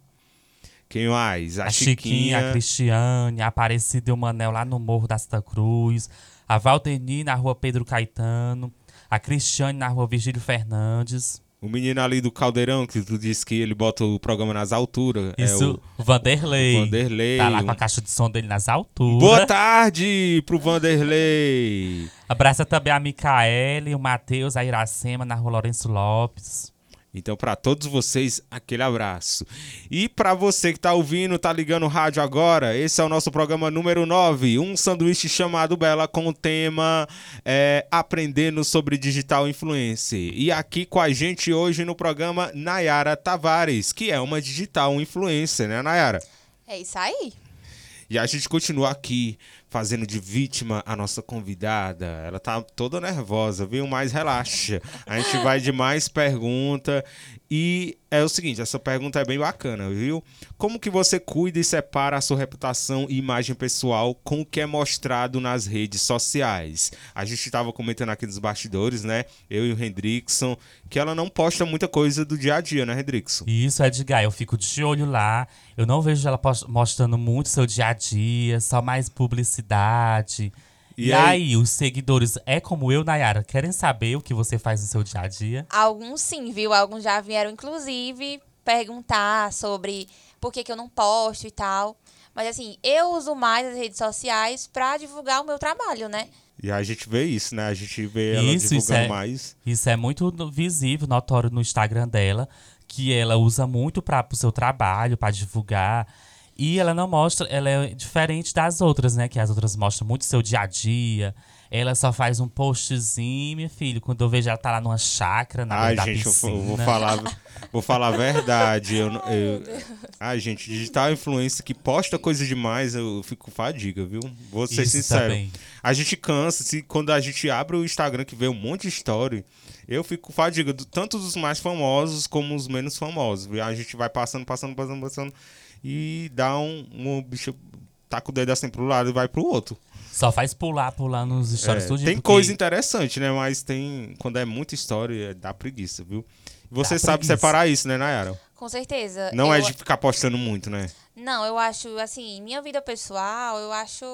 Quem mais? A, A Chiquinha, a Cristiane, a Aparecida e o Manel lá no Morro da Santa Cruz, a Valdeni na rua Pedro Caetano, a Cristiane na rua Virgílio Fernandes. O menino ali do Caldeirão, que tu disse que ele bota o programa nas alturas. Isso, É o Vanderlei. o Vanderlei. Tá lá com a caixa de som dele nas alturas. Boa tarde pro Vanderlei. Abraça também a Micaele, o Matheus, a Iracema na rua Lourenço Lopes. Então, para todos vocês, aquele abraço. E para você que tá ouvindo, tá ligando o rádio agora, esse é o nosso programa número 9, um sanduíche chamado Bela com o tema é, Aprendendo sobre Digital Influencer. E aqui com a gente hoje no programa Nayara Tavares, que é uma digital influencer, né, Nayara? É isso aí. E a gente continua aqui fazendo de vítima a nossa convidada. Ela tá toda nervosa, viu? Mas relaxa. A gente vai de mais pergunta. E é o seguinte, essa pergunta é bem bacana, viu? Como que você cuida e separa a sua reputação e imagem pessoal com o que é mostrado nas redes sociais? A gente estava comentando aqui dos bastidores, né? Eu e o Hendrickson, que ela não posta muita coisa do dia a dia, né, Hendrickson? Isso, Edgar, eu fico de olho lá. Eu não vejo ela post- mostrando muito seu dia a dia, só mais publicidade. E E, aí? aí? os seguidores, é como eu, Nayara, querem saber o que você faz no seu dia a dia? Alguns sim, viu? Alguns já vieram, inclusive, perguntar sobre por que, que eu não posto e tal. Mas assim, eu uso mais as redes sociais pra divulgar o meu trabalho, né? E a gente vê isso, né? A gente vê ela Isso, isso divulgando é- mais. Isso é muito visível, notório no Instagram dela, que ela usa muito para o seu trabalho, para divulgar. E ela não mostra, ela é diferente das outras, né? Que as outras mostram muito seu dia a dia. Ela só faz um postzinho, meu filho. Quando eu vejo ela tá lá numa chácara, na Ai, gente, eu, piscina. vou- vou falar, vou falar a [laughs] verdade. Eu, eu, ai, gente, digital influencer que posta coisa demais, eu fico com fadiga, viu? Vou ser Isso sincero. também. A gente cansa, se, quando a gente abre o Instagram que vê um monte de story, eu fico com fadiga, tanto dos mais famosos como os menos famosos. A gente vai passando, passando, passando, passando e dá um, um bicho, taca o dedo assim pro lado e vai pro outro. Só faz pular, pular nos stories É, tudinho, tem porque coisa interessante, né? Mas tem. Quando é muita história, dá preguiça, viu? E você Dá sabe preguiça. separar isso, né, Nayara? Com certeza. Não eu, é de ficar postando muito, né? Não, eu acho, assim, minha vida pessoal, eu acho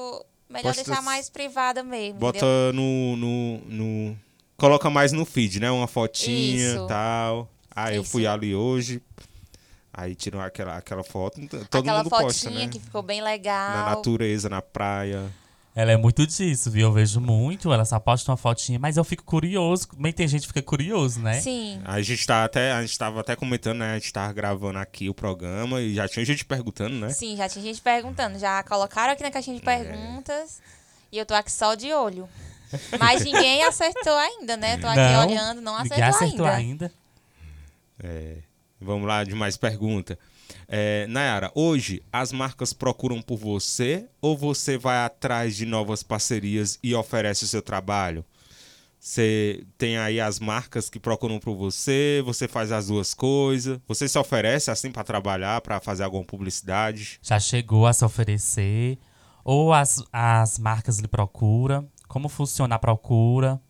melhor Posta- deixar mais privada mesmo. Bota entendeu? no, no, no. Coloca mais no feed, né? Uma fotinha e tal. Ah, eu Isso. fui ali hoje. Aí tiram aquela, aquela foto. Todo Aquela mundo fotinha posta, né? que ficou bem legal. Na natureza, na praia. Ela é muito disso, viu? Eu vejo muito, ela só posta uma fotinha, mas eu fico curioso. Também tem gente que fica curioso, né? Sim. A gente tá até. A gente tava até comentando, né? A gente tava gravando aqui o programa e já tinha gente perguntando, né? Sim, já tinha gente perguntando. Já colocaram aqui na caixinha de É. perguntas. E eu tô aqui só de olho. Mas ninguém [laughs] acertou ainda, né? Tô aqui Não, olhando, não Ninguém acertou, acertou ainda. ainda. É, vamos lá de mais pergunta. É, Nayara, hoje as marcas procuram por você ou você vai atrás de novas parcerias e oferece o seu trabalho? Você tem aí as marcas que procuram por você, você faz as duas coisas. Você se oferece assim para trabalhar, para fazer alguma publicidade? Já chegou a se oferecer? Ou as, as marcas lhe procuram? Como funciona a procura?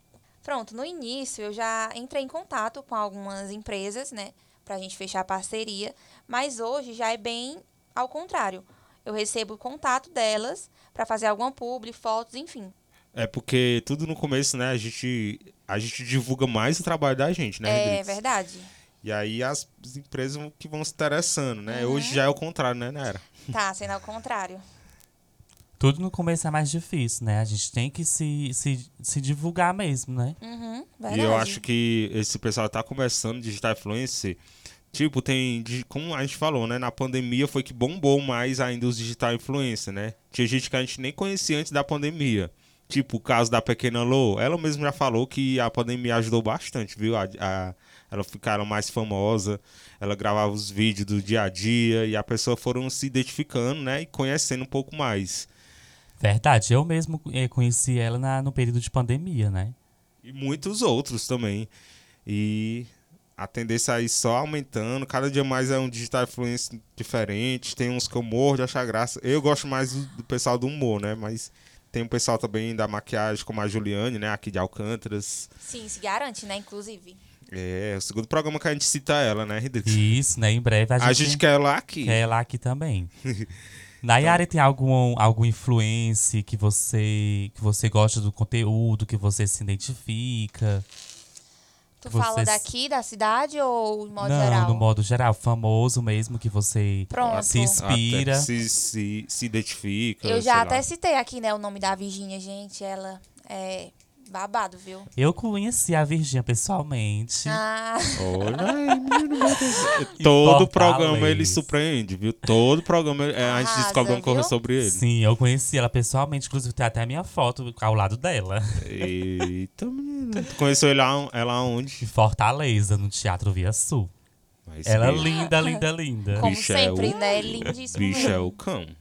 Pronto, no início eu já entrei em contato com algumas empresas, né, pra gente fechar a parceria, mas hoje já é bem ao contrário. Eu recebo o contato delas para fazer alguma publi, fotos, enfim. É porque tudo no começo, né, a gente, a gente divulga mais o trabalho da gente, né, é verdade. E aí as empresas que vão se interessando, né? Uhum. Hoje já é o contrário, né, Nera? Tá, sendo ao contrário. Tudo no começo é mais difícil, né? A gente tem que se, se, se divulgar mesmo, né? Uhum, E verdade. eu acho que esse pessoal tá começando digital influencer. Tipo, tem. Como a gente falou, né? Na pandemia foi que bombou mais ainda os digital influencer, né? Tinha gente que a gente nem conhecia antes da pandemia. Tipo, o caso da pequena Lô. Ela mesma já falou que a pandemia ajudou bastante, viu? A, a- ela ficaram mais famosa. Ela gravava os vídeos do dia a dia. E a pessoa foram se identificando, né? E conhecendo um pouco mais. Verdade, eu mesmo eh, conheci ela na, no período de pandemia, né? E muitos outros também. E a tendência aí só aumentando. Cada dia mais é um digital influencer diferente. Tem uns que eu morro de achar graça. Eu gosto mais do, pessoal do humor, né? Mas tem o pessoal também da maquiagem, como a Juliane, né? Aqui de Alcântaras. Sim, se garante, né, inclusive. É, é o segundo programa que a gente cita ela, né, Rodrigues? Isso, né? Em breve a gente, A gente quer ela aqui. quer ela aqui também. [laughs] Nayara, tem algum, algum influence que você, que você gosta do conteúdo, que você se identifica? Tu Vocês- fala daqui, da cidade ou de modo Não, geral? no modo geral, famoso mesmo, que você Pronto. se inspira. Até se, se, se identifica. Eu já lá. até citei aqui, né, o nome da Virgínia, gente. Ela é babado, viu? Eu conheci a Virgínia pessoalmente. Ah, Olha aí, [laughs] menino, meu Deus. Todo programa ele surpreende, viu? Todo programa é, a gente Arrasa, descobre alguma coisa viu? sobre ele. Sim, eu conheci ela pessoalmente, inclusive tem até a minha foto ao lado dela. Eita, menino. Tu conheceu ele lá, ela onde? Em Fortaleza, no Teatro Via Sul. Mas Ela é linda, linda, linda. como bicho é sempre, o- né? Lindíssimo. bicho é o cão. [laughs]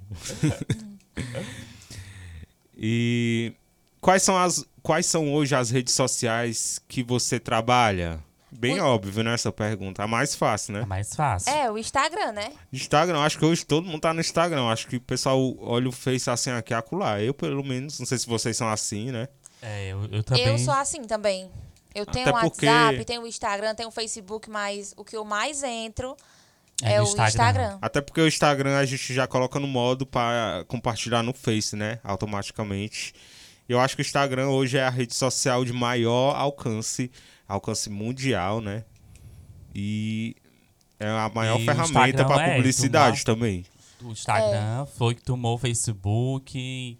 e quais são as quais são hoje as redes sociais que você trabalha? Bem O- óbvio, né, essa pergunta. A mais fácil, É né? mais fácil. É, o Instagram, né? Instagram, acho que hoje todo mundo tá no Instagram. Acho que o pessoal olha o Face assim aqui e acolá. Eu, pelo menos, não sei se vocês são assim, né? É, eu, eu também. Eu sou assim também. Eu tenho o porque- WhatsApp, tenho o Instagram, tenho o Facebook, mas o que eu mais entro É é, o Instagram. Instagram. Até porque o Instagram a gente já coloca no modo para compartilhar no Face, né? Automaticamente. Eu acho que o Instagram hoje é a rede social de maior alcance, alcance mundial, né? E é a maior E o ferramenta para é, publicidade também. O Instagram foi que tomou o Facebook. E,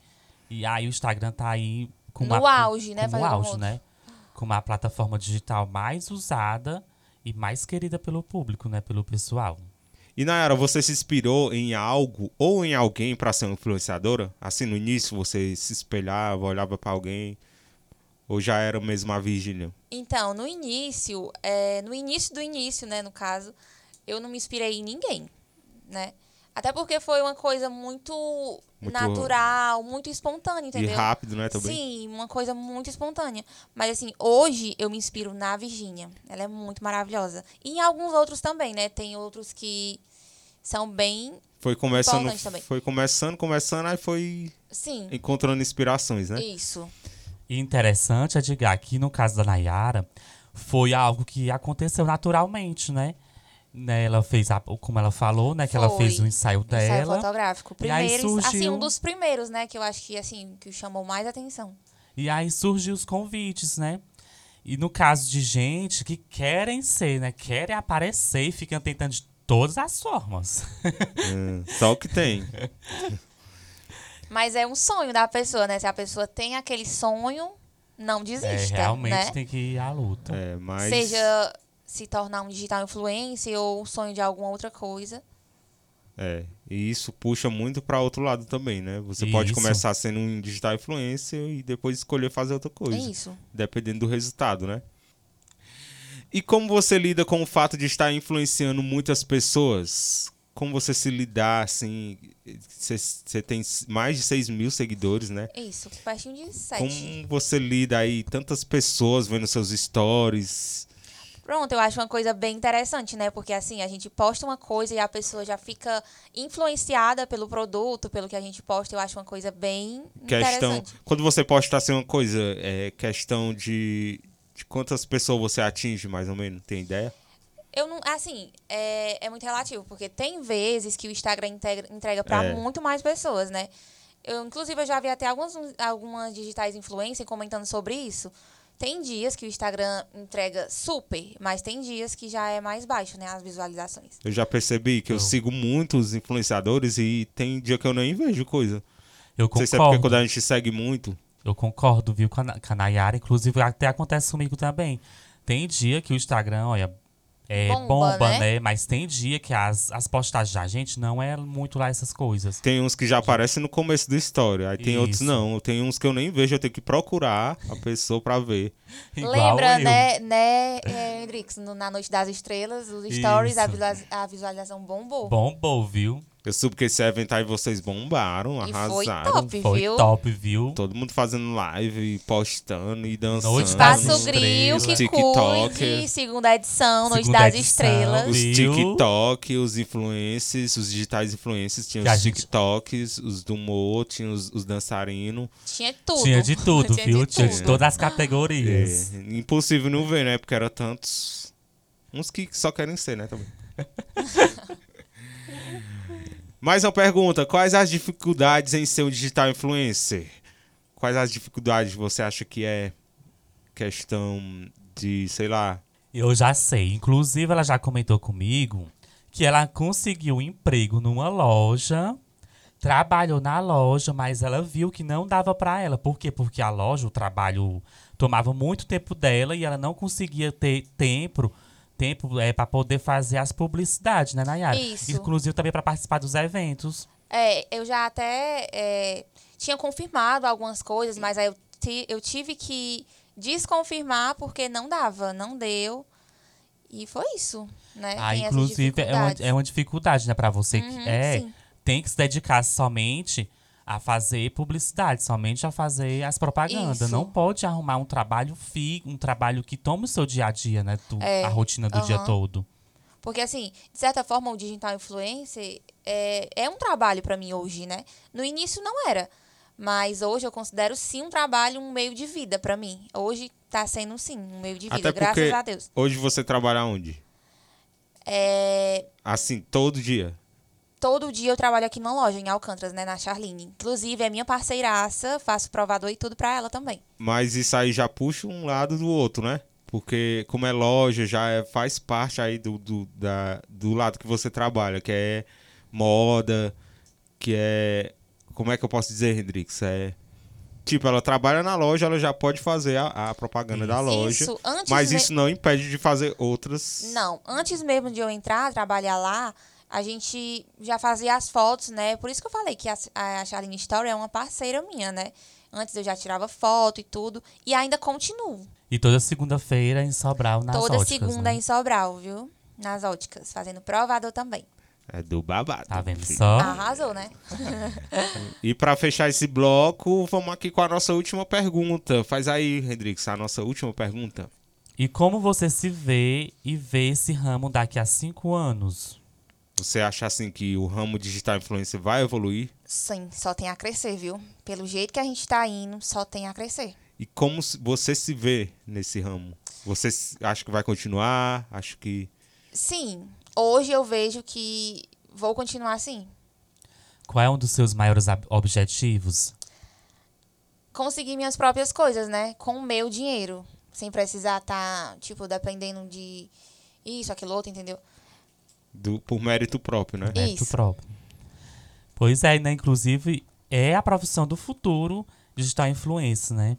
e aí o Instagram tá aí com No uma, auge, né, Com o auge, outro. né? Com uma plataforma digital mais usada e mais querida pelo público, né? Pelo pessoal. E Nayara, você se inspirou em algo ou em alguém para ser influenciadora? Assim, no início você se espelhava, olhava para alguém? Ou já era mesmo a Virgínia? Então, no início, é, no início do início, né, no caso, eu não me inspirei em ninguém, né? Até porque foi uma coisa muito, Muito- natural, muito espontânea, entendeu? E rápido, né, também? Sim, uma coisa muito espontânea. Mas assim, hoje eu me inspiro na Virgínia. Ela é muito maravilhosa. E em alguns outros também, né? Tem outros que são bem. Foi começando, Importante também. foi começando, começando, aí foi Sim, encontrando inspirações, né? isso. E interessante, Edgar, que no caso da Nayara, foi algo que aconteceu naturalmente, né? Né, Ela fez, a, como ela falou, né? Que ela Foi. fez o ensaio Ensaio dela. fotográfico. E aí Primeiros, assim, surgiu- um dos primeiros, né? Que eu acho que, assim, que chamou mais atenção. E aí surgiu os convites, né? E no caso de gente que querem ser, né? Querem aparecer e ficam tentando de todas as formas. [laughs] Hum, só o que tem. [laughs] Mas é um sonho da pessoa, né? Se a pessoa tem aquele sonho, não É, desista, realmente né? tem que ir à luta. É, mas Seja se tornar um digital influencer ou um sonho de alguma outra coisa. é, e isso puxa muito para outro lado também, né? Você pode Isso. começar sendo um digital influencer e depois escolher fazer outra É coisa, isso. dependendo do resultado, né? E como você lida com o fato de estar influenciando muitas pessoas? como você se lidar, assim, você, você tem mais de 6 mil seguidores, né? Isso, pertinho de 7. Como você lida aí, tantas pessoas vendo seus stories? Pronto, eu acho uma coisa bem interessante, né? Porque assim, a gente posta uma coisa e a pessoa já fica influenciada pelo produto, pelo que a gente posta. Eu acho uma coisa bem Questão, interessante. quando você posta assim uma coisa, é questão de, de quantas pessoas você atinge, mais ou menos, tem ideia? Eu não, assim, é, é muito relativo, porque tem vezes que o Instagram integra- entrega para É. muito mais pessoas, né? Eu, inclusive, eu já vi até algumas, algumas digitais influencers comentando sobre isso. Tem dias que o Instagram entrega super, mas tem dias que já é mais baixo, né? As visualizações. Eu já percebi que eu sigo muitos influenciadores e tem dia que eu nem vejo coisa. Eu Não sei se é porque concordo. quando a gente segue muito. Eu concordo, viu, com a, com a Nayara. Inclusive, até acontece comigo também. Tem dia que o Instagram, olha, é Bomba, bomba, né? né? Mas tem dia que as, as postagens da gente não é muito lá essas coisas. Tem uns que já aparecem no começo da história. Aí tem outros Isso. não. Tem uns que eu nem vejo, eu tenho que procurar a pessoa pra ver. Lembra, eu. né, né é, Hendrix, no- na Noite das Estrelas, os stories, a, a visualização bombou. Bombou, viu? Eu soube que esse evento aí vocês bombaram, e foi arrasaram. top, Foi viu? top, viu? Todo mundo fazendo live, postando e dançando. Noite das Passo Gril, que TikTok. cuide, segunda edição, Noite Segunda das edição, Estrelas. Os Viu? TikTok, os influencers, os digitais influencers, tinha Que os gente- TikToks, os do Mo, tinha os, os dançarinos. Tinha tudo. Tinha de tudo, Tinha [laughs] viu? de Tinha de tudo. todas as categorias. É, impossível não ver, né? Porque era tantos. Uns que só querem ser, né? Também. [laughs] Mais uma pergunta: quais as dificuldades em ser um digital influencer? Quais as dificuldades você acha que é questão de, sei lá, Eu já sei. Inclusive, ela já comentou comigo que ela conseguiu um emprego numa loja, trabalhou na loja, mas ela viu que não dava pra ela. Por quê? Porque a loja, o trabalho tomava muito tempo dela e ela não conseguia ter tempo tempo é, para poder fazer as publicidades, né, Nayara? Isso. Inclusive também para participar dos eventos. É, eu já até é, tinha confirmado algumas coisas, mas aí eu, eu tive que desconfirmar porque não dava, não deu. E foi isso, né? Ah, Tem inclusive, é uma, é uma dificuldade, né, para você que Uhum, é, sim. tem que se dedicar somente a fazer publicidade, somente a fazer as propagandas. Isso. Não pode arrumar um trabalho fi, um trabalho que tome o seu dia a dia, né, tu- É, a rotina do dia aham. todo. Porque, assim, de certa forma, o digital influencer é, é um trabalho pra mim hoje, né? No início não era. Mas hoje eu considero sim um trabalho, um meio de vida pra mim. Hoje tá sendo sim um meio de vida, Até graças a Deus. hoje você trabalha onde? É, Assim, todo dia. Todo dia eu trabalho aqui numa loja, em Alcântaras, né? Na Charline. Inclusive, é minha parceiraça, faço provador e tudo pra ela também. Mas isso aí já puxa um lado do outro, né? Porque como é loja, já é- faz parte aí do, do, da, do lado que você trabalha, que é moda, que é. Como é que eu posso dizer, Hendrix? É. Tipo, ela trabalha na loja, ela já pode fazer a, a propaganda da loja. Isso, antes Mas me- isso não impede de fazer outras. Não, antes mesmo de eu entrar, trabalhar lá, a gente já fazia as fotos, né? Por isso que eu falei que a, a Charlene Story é uma parceira minha, né? Antes eu já tirava foto e tudo. E ainda continuo. E toda segunda-feira em Sobral, nas Toda óticas, segunda né? em Sobral, viu? Nas óticas, fazendo provador também. É do babado. Tá vendo filho. só? Arrasou, né? E pra fechar esse bloco, vamos aqui com a nossa última pergunta. Faz aí, Hendrix, a nossa última pergunta. E como você se vê e vê esse ramo daqui a cinco anos? Você acha assim que o ramo digital influencer vai evoluir? Sim, só tem a crescer, viu? Pelo jeito que a gente tá indo, só tem a crescer. E como se- você se vê nesse ramo? Você acha que vai continuar? Acho que Sim, hoje eu vejo que vou continuar assim. Qual é um dos seus maiores objetivos? conseguir minhas próprias coisas, né? Com o meu dinheiro. Sem precisar estar, tipo, dependendo de isso, aquilo outro, entendeu? Do, por mérito próprio, né? Mérito Isso. próprio. Pois é, né? Inclusive, é a profissão do futuro digital influencer, né?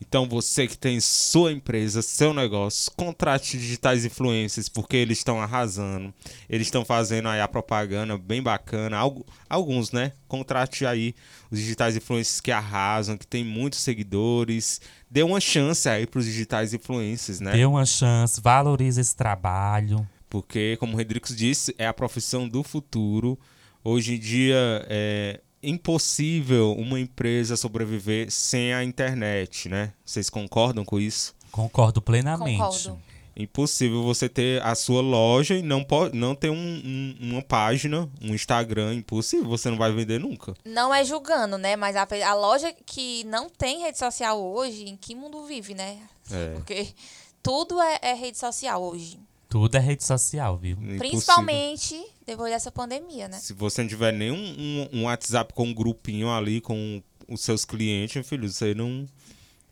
Então você que tem sua empresa, seu negócio, contrate digitais influencers porque eles estão arrasando. Eles estão fazendo aí a propaganda bem bacana. Algu- alguns, né? Contrate aí os digitais influencers que arrasam, que tem muitos seguidores. Dê uma chance aí pros digitais influencers, né? Dê uma chance, valorize esse trabalho. Porque, como o Redrix disse, é a profissão do futuro. Hoje em dia é impossível uma empresa sobreviver sem a internet, né? Vocês concordam com isso? Concordo plenamente. Concordo. Impossível você ter a sua loja e não, pode, não ter um, um- uma página, um Instagram. Impossível, você não vai vender nunca. Não é julgando, né? Mas a, a loja que não tem rede social hoje, em que mundo vive, né? É. Porque tudo é, é rede social hoje. Tudo é rede social, viu? Impossível. Principalmente depois dessa pandemia, né? Se você não tiver nenhum um, um WhatsApp com um grupinho ali com os seus clientes, meu filho, você não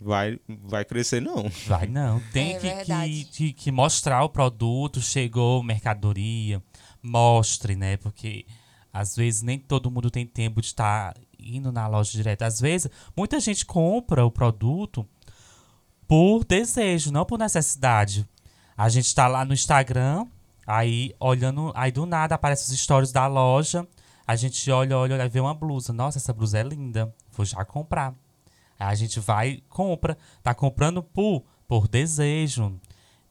vai, vai crescer, não. Vai não. Tem É que, que, que, que mostrar o produto, chegou mercadoria, mostre, né? Porque às vezes nem todo mundo tem tempo de estar indo na loja direto. Às vezes, muita gente compra o produto por desejo, não por necessidade. A gente tá lá no Instagram, aí olhando, aí do nada aparecem os stories da loja. A gente olha, olha, olha, vê uma blusa. Nossa, essa blusa é linda. Vou já comprar. Aí a gente vai e compra. Tá comprando por, por desejo.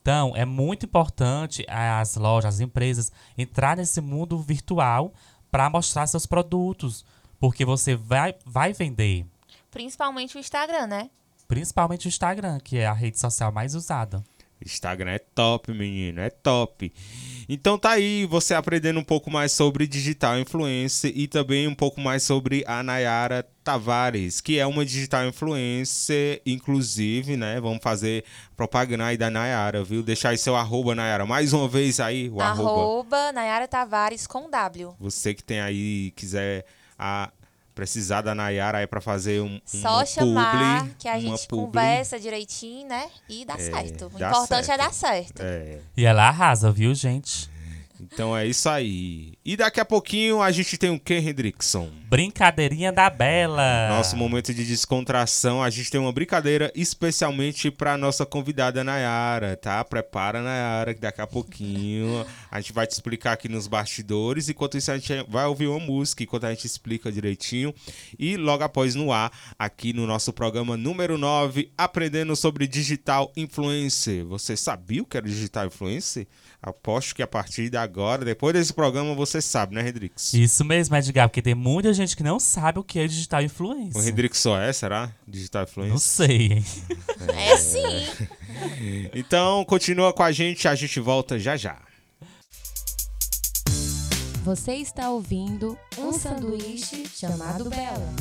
Então, é muito importante as lojas, as empresas entrar nesse mundo virtual para mostrar seus produtos. Porque você vai, vai vender. Principalmente o Instagram, né? Principalmente o Instagram, que é a rede social mais usada. Instagram é top, menino, é top. Então tá aí, você aprendendo um pouco mais sobre digital influencer e também um pouco mais sobre a Nayara Tavares, que é uma digital influencer, inclusive, né? Vamos fazer propaganda aí da Nayara, viu? Deixar aí seu arroba, Nayara. Mais uma vez aí, o arroba. Arroba Nayara Tavares com W. Você que tem aí, quiser a, precisar da Nayara aí pra fazer um, Só uma chamar publi, que a gente publi. conversa direitinho, né? E dá certo. O dá importante certo. é dar certo. É. E ela arrasa, viu, gente? Então é isso aí. E daqui a pouquinho a gente tem o Ken Hendrickson. Brincadeirinha da Bela. Nosso momento de descontração, a gente tem uma brincadeira especialmente para nossa convidada Nayara, tá? Prepara Nayara que daqui a pouquinho a gente vai te explicar aqui nos bastidores, enquanto isso a gente vai ouvir uma música enquanto a gente explica direitinho e logo após no ar aqui no nosso programa número 9, aprendendo sobre digital influencer. Você sabia o que era digital influencer? Aposto que a partir de agora, depois desse programa, você sabe, né, Redrix? Isso mesmo, Edgar, porque tem muita gente que não sabe o que é digital influencer. O Redrix só é, será? Digital influencer? Não sei, hein? [laughs] É sim. [laughs] Então, continua com a gente, a gente volta já já. Você está ouvindo um sanduíche chamado Bela.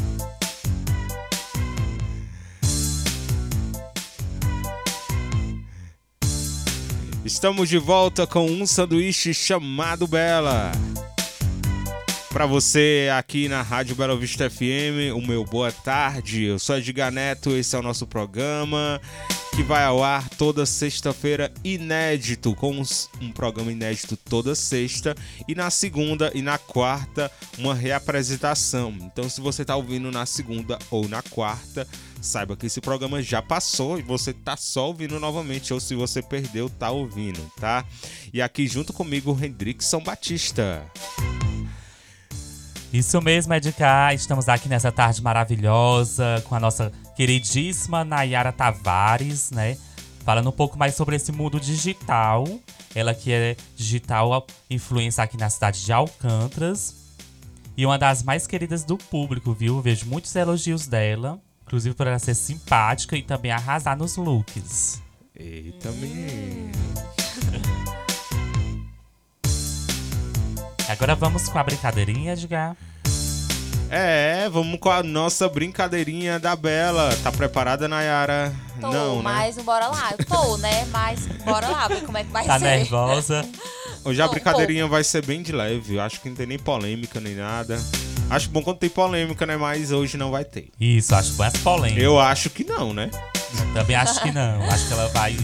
Estamos de volta com um sanduíche chamado Bela. Para você aqui na Rádio Bela Vista FM, o meu boa tarde. Eu sou Edgar Neto, esse é o nosso programa que vai ao ar toda sexta-feira, inédito, com um programa inédito toda sexta. E na segunda e na quarta, uma reapresentação. Então, se você tá ouvindo na segunda ou na quarta, saiba que esse programa já passou e você tá só ouvindo novamente. Ou se você perdeu, tá ouvindo, tá? E aqui junto comigo, o Hendrickson Batista. Isso mesmo, Edgar. Estamos aqui nessa tarde maravilhosa com a nossa queridíssima Nayara Tavares, né? Falando um pouco mais sobre esse mundo digital. Ela que é digital influência aqui na cidade de Alcântaras. E uma das mais queridas do público, viu? Vejo muitos elogios dela. Inclusive por ela ser simpática e também arrasar nos looks. Eita, menino. Agora vamos com a brincadeirinha, Edgar. É, vamos com a nossa brincadeirinha da Bela. Tá preparada, Nayara? Tô, Não, né? mas bora lá. Eu tô, né? Mas bora lá ver como é que vai Tá ser. nervosa? Hoje a Tô, brincadeirinha vai ser bem de leve. Eu acho que não tem nem polêmica nem nada. Acho bom quando tem polêmica, né? Mas hoje não vai ter. Isso, acho mais polêmico. Eu acho que não, né? Também acho que não. Acho que ela vai.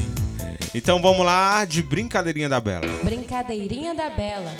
Então vamos lá de brincadeirinha da Bela. Brincadeirinha da Bela.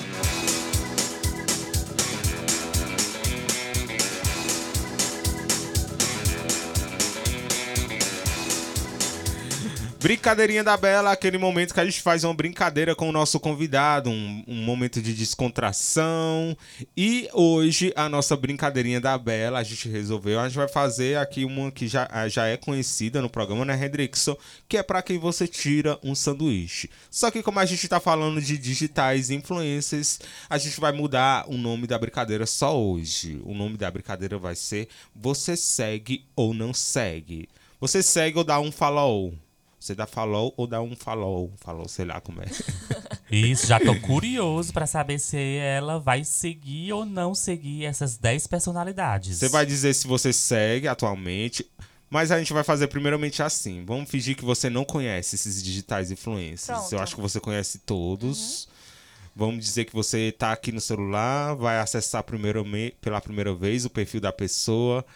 Brincadeirinha da Bela, aquele momento que a gente faz uma brincadeira com o nosso convidado, um, um, momento de descontração. E hoje, a nossa brincadeirinha da Bela, a gente resolveu, a gente vai fazer aqui uma que já, já é conhecida no programa, né, Hendrickson? Que é para quem você tira um sanduíche. Só que como a gente tá falando de digitais influencers, a gente vai mudar o nome da brincadeira só hoje. O nome da brincadeira vai ser Você Segue ou Não Segue. Você segue ou dá um follow? Você dá follow ou dá um follow? Follow, sei lá como é. [laughs] Isso, já tô curioso para saber se ela vai seguir ou não seguir essas 10 personalidades. Você vai dizer se você segue atualmente, mas a gente vai fazer primeiramente assim. Vamos fingir que você não conhece esses digitais influencers. Pronto. Eu acho que você conhece todos. Uhum. Vamos dizer que você está aqui no celular, vai acessar primeiro, pela primeira vez o perfil da pessoa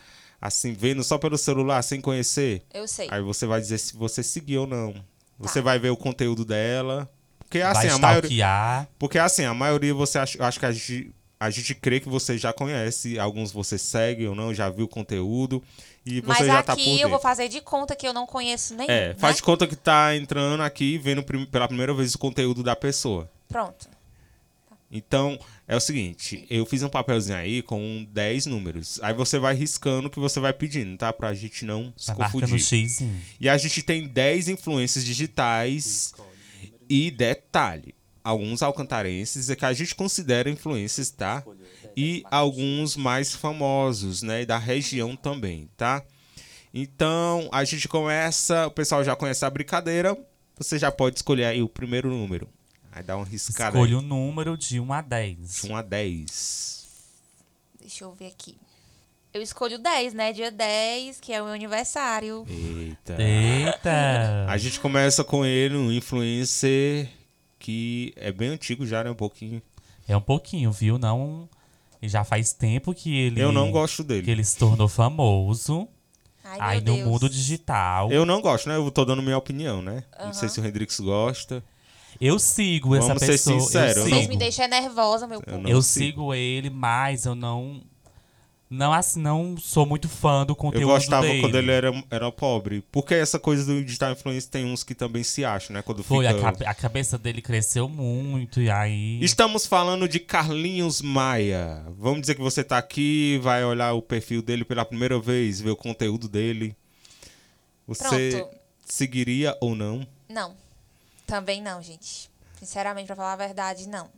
assim, vendo só pelo celular, sem conhecer. Eu sei. Aí você vai dizer se você seguiu ou não. Você tá. vai ver o conteúdo dela. Porque assim, vai a maioria. Porque assim, a maioria você acha, acho que a gente, a gente crê que você já conhece. Alguns você segue ou não, já viu o conteúdo. E você Mas já aqui tá por eu vou fazer de conta que eu não conheço nenhum. É, né? faz de conta que tá entrando aqui vendo pela primeira vez o conteúdo da pessoa. Pronto. Então, é o seguinte, eu fiz um papelzinho aí com 10 números. Aí você vai riscando o que você vai pedindo, tá? Pra gente não se tá confundir. X, e a gente tem 10 influências digitais e detalhe, alguns alcantarenses é que a gente considera influências, tá? E alguns mais famosos, né, da região também, tá? Então, a gente começa, o pessoal já conhece a brincadeira, você já pode escolher aí o primeiro número. Aí dá uma riscada. Escolha o um número de 1 a 10. De 1 a 10. Deixa eu ver aqui. Eu escolho 10, né? Dia 10, que é o meu aniversário. Eita. Eita. A gente começa com ele, um influencer que é bem antigo já, né? Um pouquinho. É um pouquinho, viu? Não. Já faz tempo que ele. Eu não gosto dele. Que ele se tornou famoso. Ai, aí no Deus. mundo digital. Eu não gosto, né? Eu tô dando minha opinião, né? Uhum. Não sei se o Hendrix gosta. Eu sigo Vamos essa pessoa. Ser sincero, Vocês me deixam nervosa, meu povo. Eu, eu sigo. ele, mas eu não. Não, assim, não sou muito fã do conteúdo dele. Eu gostava dele. quando ele era, era pobre. Porque essa coisa do digital influencer tem uns que também se acham, né? Quando Foi, fica... a, cabe a cabeça dele cresceu muito e aí... Estamos falando de Carlinhos Maia. Vamos dizer que você tá aqui, vai olhar o perfil dele pela primeira vez, ver o conteúdo dele. Você Pronto. seguiria ou não? Não. Também não, gente. Sinceramente, pra falar a verdade, não.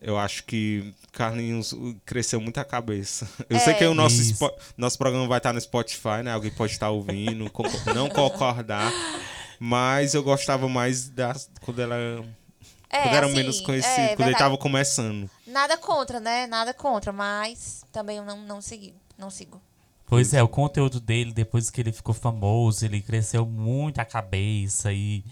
Eu acho que Carlinhos cresceu muito a cabeça. Eu É. sei que o nosso, spo- nosso programa vai estar no Spotify, né? Alguém pode estar ouvindo, [laughs] não concordar. Mas eu gostava mais da, quando ela É, quando era assim, menos conhecido, é quando ele verdade. tava começando. Nada contra, né? Nada contra, mas também eu não, não segui. Não sigo. Pois é, o conteúdo dele, depois que ele ficou famoso, ele cresceu muito a cabeça e...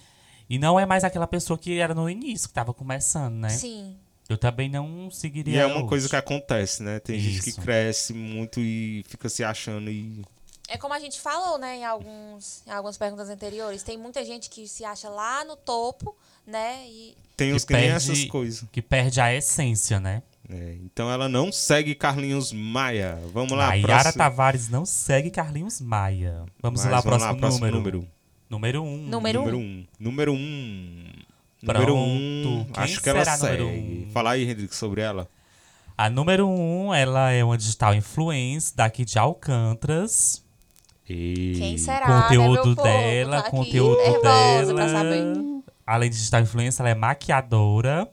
E não é mais aquela pessoa que era no início, que tava começando, né? Sim. Eu também não seguiria E é uma hoje. coisa que acontece, né? Tem gente que Isso. cresce muito e fica se achando e. É como a gente falou, né, em, alguns, em algumas perguntas anteriores. Tem muita gente que se acha lá no topo, né? E Tem Que uns que nem perde- essas coisas. Que perde a essência, né? É, então ela não segue Carlinhos Maia. Vamos lá, a Yara próximo. Tavares não segue Carlinhos Maia. Vamos Mas lá, vamos próximo, próximo número. número. Número 1. Um. Número Número um. um. Número um. Pronto. Número um. Acho que ela segue. um? Fala aí, Henrique, sobre ela. A número 1, um, ela é uma digital influencer daqui de Alcântras. E... quem será, conteúdo né, meu povo? dela, aqui conteúdo nervosa dela. Além de digital influencer, ela é maquiadora.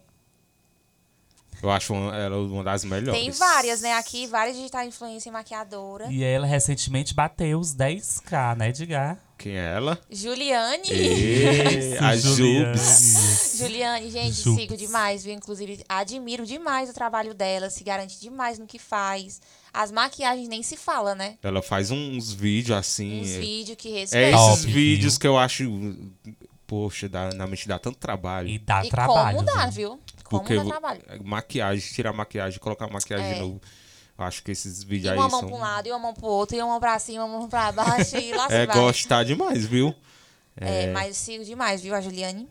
Eu acho ela uma das melhores. Tem várias, né? Aqui, várias digital influencer maquiadora. E ela recentemente bateu os 10k, né, Edgar? Quem é ela? Juliane. E... a Juliane. Jubes. [laughs] Juliane, gente, Jupes. sigo demais, viu? Inclusive, admiro demais o trabalho dela, se garante demais no que faz. As maquiagens nem se fala, né? Ela faz uns vídeos assim. Uns é- vídeos que É respeitam. esses Top, vídeos viu? que eu acho. Poxa, dá, na mente dá tanto trabalho. E dá E trabalho. como dá, viu? viu? Como Porque dá trabalho. maquiagem, tirar maquiagem, colocar maquiagem É. de novo. Eu acho que esses E vídeos aí uma mão são. pra um lado, e uma mão pro outro, e uma mão pra cima, uma mão pra baixo, e lá [laughs] se É vai. gostar demais, viu? É, mas eu sigo demais, viu, a Juliane?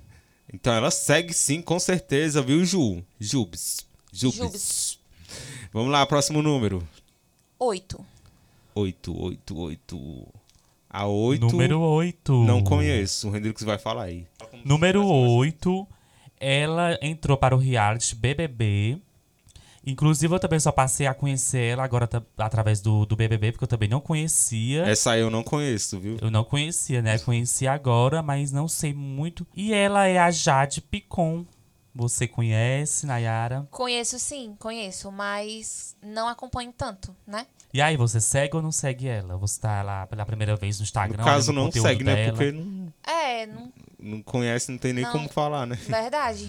Então ela segue sim, com certeza, viu, Ju? Jubes. Jubes. Jubes. Vamos lá, próximo número. Oito. 8, 8, 8. A 8. Número 8. Não conheço. O Hendrix vai falar aí. Número 8, ela entrou para o reality BBB. Inclusive, eu também só passei a conhecer ela agora através do, do BBB, porque eu também não conhecia. Essa aí eu não conheço, viu? Eu não conhecia, né? Conheci agora, mas não sei muito. E ela é a Jade Picon. Você conhece, Nayara? Conheço sim, conheço, mas não acompanho tanto, né? E aí, você segue ou não segue ela? Você tá lá pela primeira vez no No Instagram? caso, olhando o não segue, né? dela? Porque não, É, não, não conhece, não tem nem Não. como falar, né? verdade.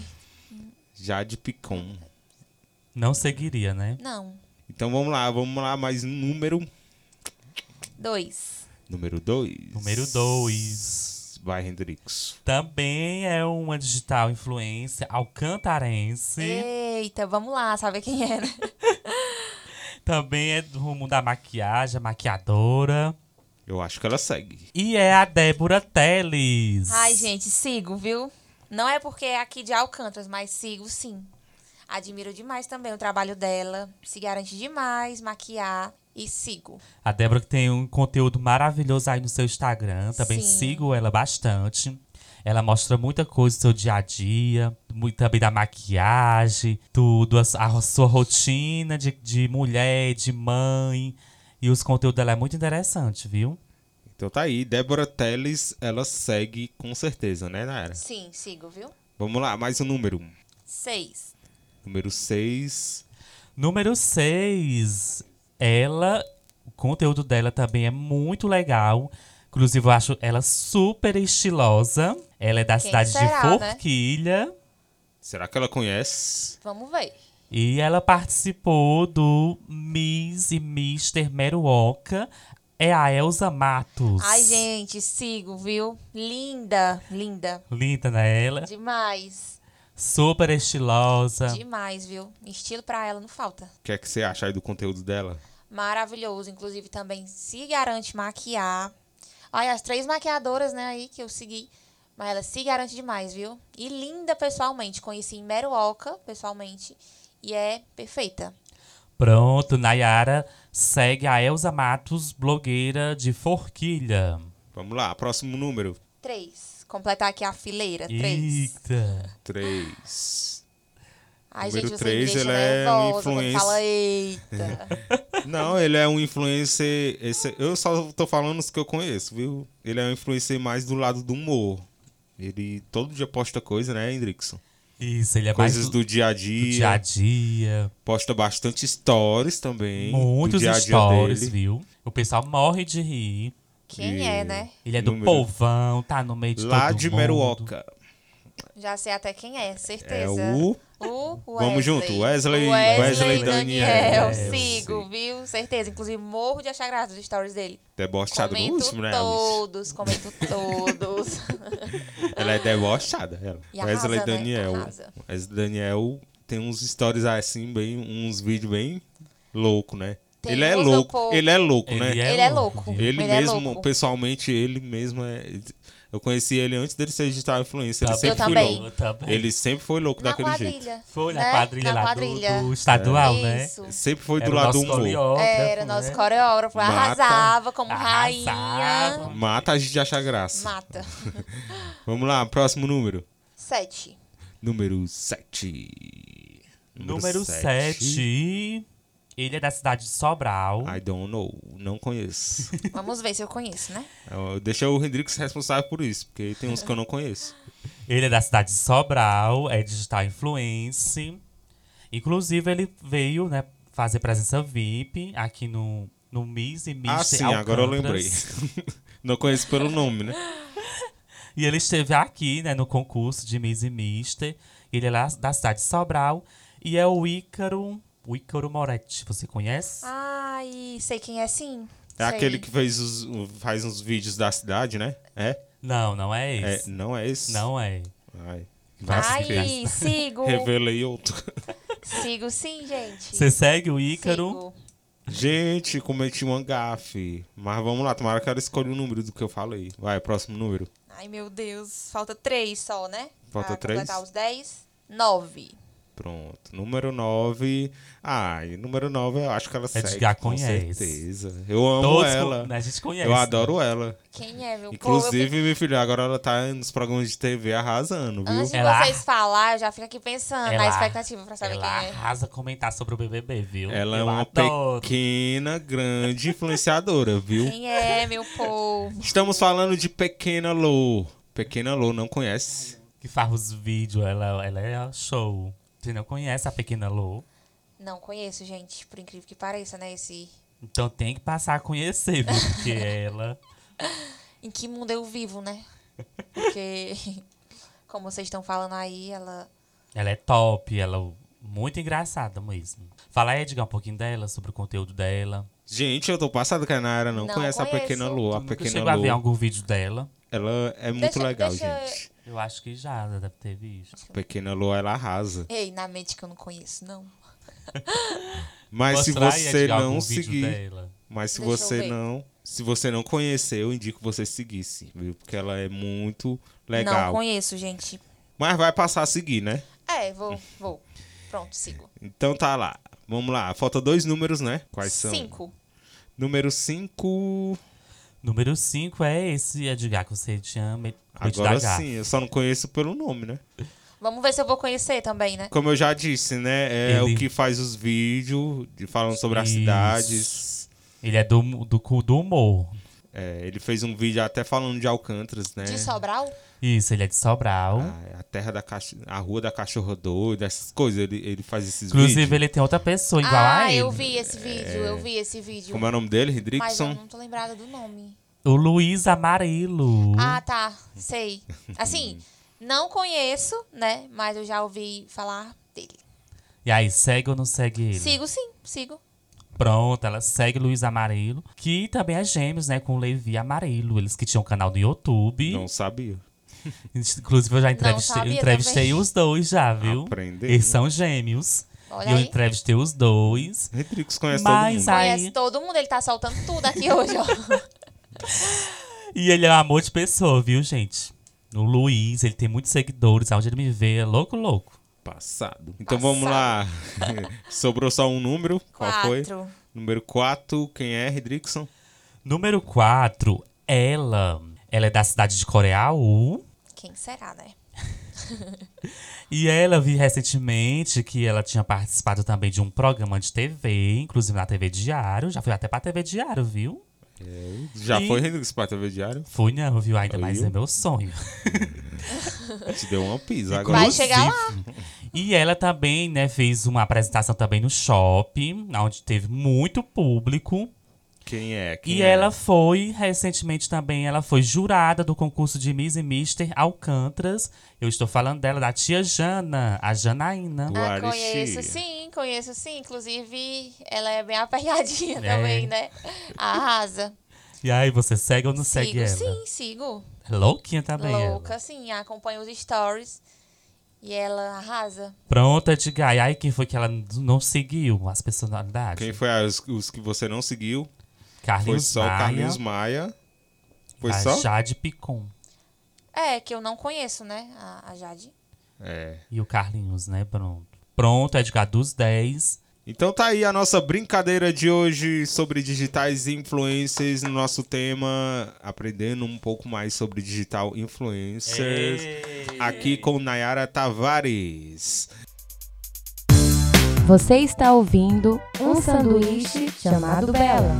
Jade Picon. Não seguiria, né? Não. Então vamos lá, vamos lá, mais um número. Dois. Número 2. Número 2. Vai, Hendrix. Também é uma digital influência alcantarense. Eita, vamos lá, saber quem é, né? [laughs] Também é do rumo da maquiagem, maquiadora. Eu acho que ela segue. E é a Débora Teles. Ai, gente, sigo, viu? Não é porque é aqui de Alcântaras, mas sigo sim. Admiro demais também o trabalho dela. Se garante demais maquiar e sigo. A Débora que tem um conteúdo maravilhoso aí no seu Instagram. Também Sim. sigo ela bastante. Ela mostra muita coisa do seu dia a dia, muito também da maquiagem, tudo, a, a sua rotina de, de mulher, de mãe. E os conteúdos dela é muito interessante, viu? Então tá aí, Débora Teles, ela segue com certeza, né, Nayara? Sim, sigo, viu? Vamos lá, mais um número. Seis. Número 6. Número 6. Ela, o conteúdo dela também é muito legal. Inclusive, eu acho ela super estilosa. Ela é da Quem cidade será, de né? Forquilha. Será que ela conhece? Vamos ver. E ela participou do Miss e Mister Meruoca. É a Elza Matos. Ai, gente, sigo, viu? Linda, linda. Linda, né? Ela. Demais. Super estilosa. Demais, viu? Estilo pra ela não falta. O que é que você acha aí do conteúdo dela? Maravilhoso. Inclusive, também se garante maquiar. Olha, as três maquiadoras, né, aí que eu segui. Mas ela se garante demais, viu? E linda pessoalmente. Conheci em Meruoca, pessoalmente. E é perfeita. Pronto, Nayara segue a Elza Matos, blogueira de Forquilha. Vamos lá, próximo número. Três. Completar aqui a fileira. Três. Eita. 3. Ai, Número gente, você três, me deixa ele é um influencer. fala eita. [laughs] Não, ele é um influencer. Esse, eu só tô falando os que eu conheço, viu? Ele é um influencer mais do lado do humor. Ele todo dia posta coisa, né, Hendrickson? Isso, ele é Coisas mais do dia a do dia. dia a dia. Posta bastante stories também. Muitos do dia a dia stories, dele. viu? O pessoal morre de rir. Quem E- é, né? Ele é do Número- povão, tá no meio de Lá todo de mundo. Meruoca. Já sei até quem é, certeza. É o. O Vamos junto, Wesley- Wesley, Wesley Daniel. Daniel. Sigo, Sim. viu? Certeza. Inclusive, morro de achar graça dos stories dele. Debochada no comento último, né, todos, comento todos. [laughs] Ela é debochada, ela. E arrasa, Wesley né? Daniel. Arrasa. Wesley Daniel tem uns stories assim, bem, uns vídeos bem louco, né? Tem ele é louco, ele é louco, Ele né? é Ele é louco? Ele, Ele é mesmo, louco. pessoalmente, ele mesmo é. Eu conheci ele antes dele ser digital influencer. Ele Tá sempre Eu foi também. louco. Ele sempre foi louco Na daquele jeito. quadrilha. Foi na né? quadrilha Na lá do- quadrilha. Do, estadual, né? Isso. Sempre foi do Era o lado do nosso humor. coreógrafo, Era nosso né? coreógrafo. Mata. Arrasava como Arrasava. rainha. Mata a gente acha graça. Mata. [laughs] Vamos lá, próximo número. Sete. Número 7. Número 7. Ele é da cidade de Sobral. I don't know. Não conheço. [laughs] Vamos ver se eu conheço, né? Eu- Deixa o Hendrix responsável por isso, porque tem uns que eu não conheço. Ele é da cidade de Sobral, é digital influencer. Inclusive, ele veio, né, fazer presença VIP aqui no, no Miss e Mister Ah, sim, agora eu lembrei. [laughs] Não conheço pelo nome, né? E ele esteve aqui, né, no concurso de Miss e Mister. Ele é lá da cidade de Sobral. E é o Ícaro, o Ícaro Moretti. Você conhece? Ai, sei quem é sim. É Sei. aquele que fez os, faz uns vídeos da cidade, né? É? Não, não é é esse. não é esse? Não é. Ai. Ai, [laughs] sigo. Revelei outro. [laughs] Sigo sim, gente. Você segue o Ícaro? Sigo. Gente, cometi uma gafe. Mas vamos lá, tomara que ela escolha o número do que eu falei. Vai, próximo número. Ai, meu Deus. Falta três só, né? Falta pra três? completar os dez. Nove. Pronto. Número 9. Ah, e número 9 eu acho que ela segue. Edgar com conhece. certeza. Eu amo Todos ela. com- né, a gente conhece. Eu adoro ela. Quem é, meu povo? Eu Inclusive, meu filho, agora ela tá nos programas de TV arrasando, viu? Antes de Ela- vocês falar, eu já fico aqui pensando na Ela- expectativa pra saber Ela quem é. arrasa comentar sobre o BBB, viu? Ela é Eu uma adoro. pequena, grande influenciadora, viu? Quem é, meu povo? Estamos falando de Pequena Lô. Pequena Lô, não conhece? Que faz os vídeos, ela, ela é show. Você não conhece a Pequena Lô? Não conheço, gente. Por incrível que pareça, né? Esse. Então tem que passar a conhecer, viu? Porque [laughs] ela... Em que mundo eu vivo, né? Porque, [laughs] como vocês estão falando aí, ela. Ela é top, ela é muito engraçada mesmo. Fala aí, Edgar, um pouquinho dela, sobre o conteúdo dela. Gente, eu tô passado que a Nayara não, Não conhece a conheço. Pequena Lô. A Pequena chegou a ver algum vídeo dela? Ela é muito Deixa- legal, deixa- gente. Eu acho que já, deve ter visto. Pequena Lô, ela arrasa. Ei, na mente que eu não conheço, não. [laughs] Mas se você não seguir, dela. mas se Deixa você não, se você não conhecer, eu indico você seguir, sim, viu? Porque ela é muito Não legal. conheço, gente. Mas vai passar a seguir, né? É, vou, vou. Pronto, sigo. Então tá lá. Vamos lá. Falta dois números, né? Quais são? Cinco. Número 5. Número 5 é esse, Edgar, que você tinha Agora sim, eu só não conheço pelo nome, né? Vamos ver se eu vou conhecer também, né? Como eu já disse, né? É Ele- o que faz os vídeos de falando sobre as Isso. cidades. Ele é do, do, cu- do humor. É, ele fez um vídeo até falando de Alcântaras, né? De Sobral? Isso, ele é de Sobral. Ah, a terra da caixa, a rua da cachorra doida, essas coisas, ele, ele faz esses Inclusive, vídeos. ele tem outra pessoa igual ah, a ele. eu vi esse vídeo, eu vi esse vídeo. Como é o nome dele? Mas eu Hendrickson? não tô lembrada do nome. O Luiz Amarelo. Ah, tá. Sei. Assim, [laughs] não conheço, né? Mas eu já ouvi falar dele. E aí, segue ou não segue ele? Sigo sim, sigo. Pronto, ela segue Luiz Amarelo, que também é gêmeos, né, com o Levi Amarelo. Eles que tinham um canal no YouTube. Não sabia. [laughs] Inclusive, eu já entrevistei, sabia entrevistei também. os dois já, viu? Aprendeu. Eles são gêmeos. Olha e eu aí. entrevistei os dois. Hendrickson conhece Mas todo mundo. Aí- Conhece todo mundo, ele tá soltando tudo aqui hoje, ó. [laughs] E ele é um amor de pessoa, viu, gente? O Luiz, ele tem muitos seguidores. Aonde ele me vê, é louco, louco. Passado. Então vamos lá. [laughs] Sobrou só um número. Qual foi? Número 4, quem é, Hendrickson? Número 4, ela. Ela é da cidade de Coreaú. Quem será, né? [laughs] E ela vi recentemente que ela tinha participado também de um programa de TV, inclusive na TV Diário. Já foi até pra TV Diário, viu? Já E- foi para TV Diário? Fui não, viu? Ainda Aí, mais é meu sonho. [laughs] Te deu uma pisa agora. Vai chegar lá. E ela também, né, fez uma apresentação também no shopping, onde teve muito público. Quem é? Quem E é? ela foi, recentemente também, ela foi jurada do concurso de Miss e Mister Alcântaras. Eu estou falando dela, da tia Jana, a Janaína. Ah, conheço sim, conheço sim. Inclusive, ela é bem [laughs] aperreadinha É. também, né? Arrasa. E aí, você segue ou não segue sigo, ela? sim, sigo. É Louquinha também Louca, ela. sim. Acompanho os stories. E ela arrasa. Pronto, Edgar. E aí, quem foi que ela não seguiu as personalidades? Quem foi as- os que você não seguiu? Foi Carlinhos só o Maia, Carlinhos Maia. Foi a só? Jade Picon. É, que eu não conheço, né? A, a Jade. É. E o Carlinhos, né? Pronto. Pronto, Edgar, dos 10. Então tá aí a nossa brincadeira de hoje sobre digitais influencers no nosso tema, aprendendo um pouco mais sobre digital influencers. Aqui com Nayara Tavares. Você está ouvindo um sanduíche chamado Bela.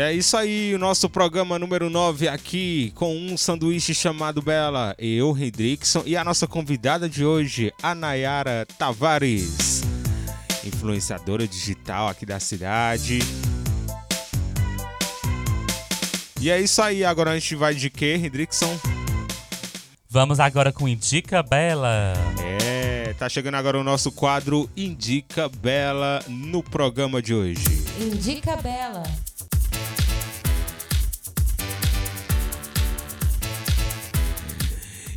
É isso aí, o nosso programa número 9 aqui com um sanduíche chamado Bela. Eu, Hendrickson, e a nossa convidada de hoje, a Nayara Tavares, influenciadora digital aqui da cidade. E é isso aí, agora a gente vai de quê, Hendrickson? Vamos agora com Indica Bela. É, tá chegando agora o nosso quadro Indica Bela no programa de hoje. Indica Bela.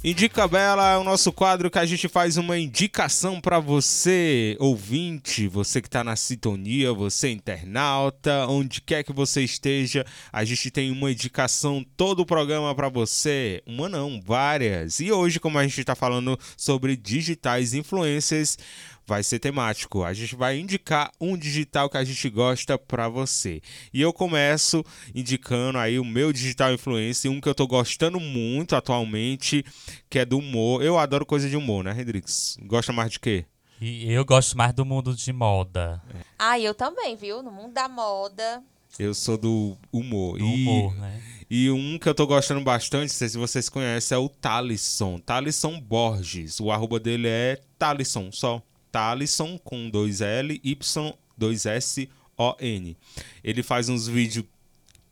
Indica Bela é o nosso quadro que a gente faz uma indicação para você, ouvinte, você que está na sintonia, você internauta, onde quer que você esteja, a gente tem uma indicação todo o programa para você. Uma não, várias. E hoje, como a gente está falando sobre digitais influencers, vai ser temático. A gente vai indicar um digital que a gente gosta para você. E eu começo indicando aí o meu digital influencer, um que eu tô gostando muito atualmente, que é do humor. Eu adoro coisa de humor, né, Hendrix? Gosta mais de quê? E eu gosto mais do mundo de moda. Ah, eu também, viu? No mundo da moda. Eu sou do humor. Do e, humor, né? E um que eu tô gostando bastante, não sei se vocês conhecem, é o Talisson. Talisson Borges. O arroba dele é Talisson, só. Talisson com dois L, Y, 2 S, O, N. Ele faz uns vídeos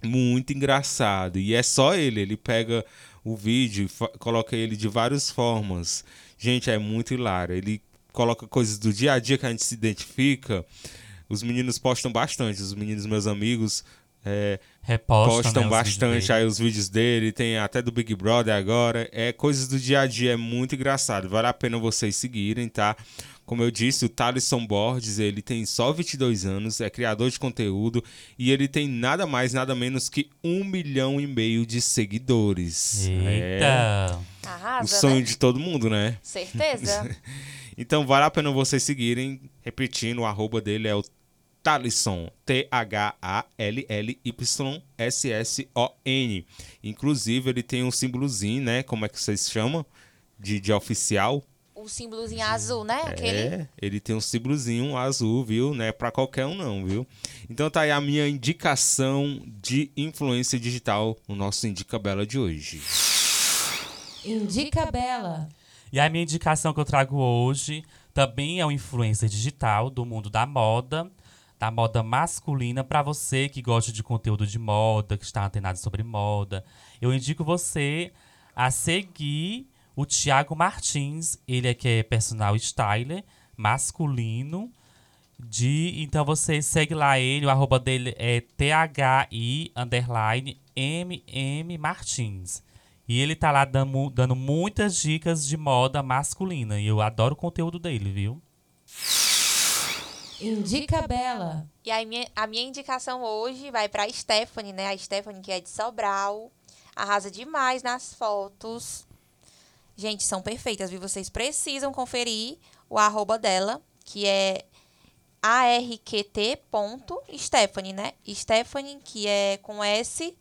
muito engraçado e é só ele. Ele pega o vídeo coloca ele de várias formas. Gente, é muito hilário. Ele coloca coisas do dia a dia que a gente se identifica. Os meninos postam bastante, os meninos meus amigos é, Repostam, postam né, bastante aí os vídeos dele, tem até do Big Brother agora. É coisas do dia a dia, é muito engraçado. Vale a pena vocês seguirem, tá? Como eu disse, o Thalisson Borges, ele tem só 22 anos, é criador de conteúdo e ele tem nada mais, nada menos que um milhão e meio de seguidores. É Eita! Arrasa, o sonho né? de todo mundo, né? Certeza. [laughs] Então vale a pena vocês seguirem. Repetindo, o arroba dele é o Talisson. T-H-A-L-L-Y-S-S-O-N. Inclusive, ele tem um símbolozinho, né? Como é que vocês chamam? De, de oficial. o símbolozinho azul, né? Aquele. É, ele tem um símbolozinho azul, viu? Não é pra qualquer um, não, viu? Então tá aí a minha indicação de influência digital no nosso Indica Bela de hoje. Indica Bela. E a minha indicação que eu trago hoje também é um influencer digital do mundo da moda, da moda masculina, para você que gosta de conteúdo de moda, que está antenado sobre moda. Eu indico você a seguir o Thiago Martins, ele é que é personal styler masculino. De, então você segue lá ele, o arroba dele é THI underline MM Martins. E ele tá lá dando, dando muitas dicas de moda masculina. E eu adoro o conteúdo dele, viu? Indica Bela. E aí, minha, a minha indicação hoje vai pra Stephanie, né? A Stephanie, que é de Sobral. Arrasa demais nas fotos. Gente, são perfeitas, viu? Vocês precisam conferir o arroba dela, que é arqt.stephanie, né? Stephanie, que é com S,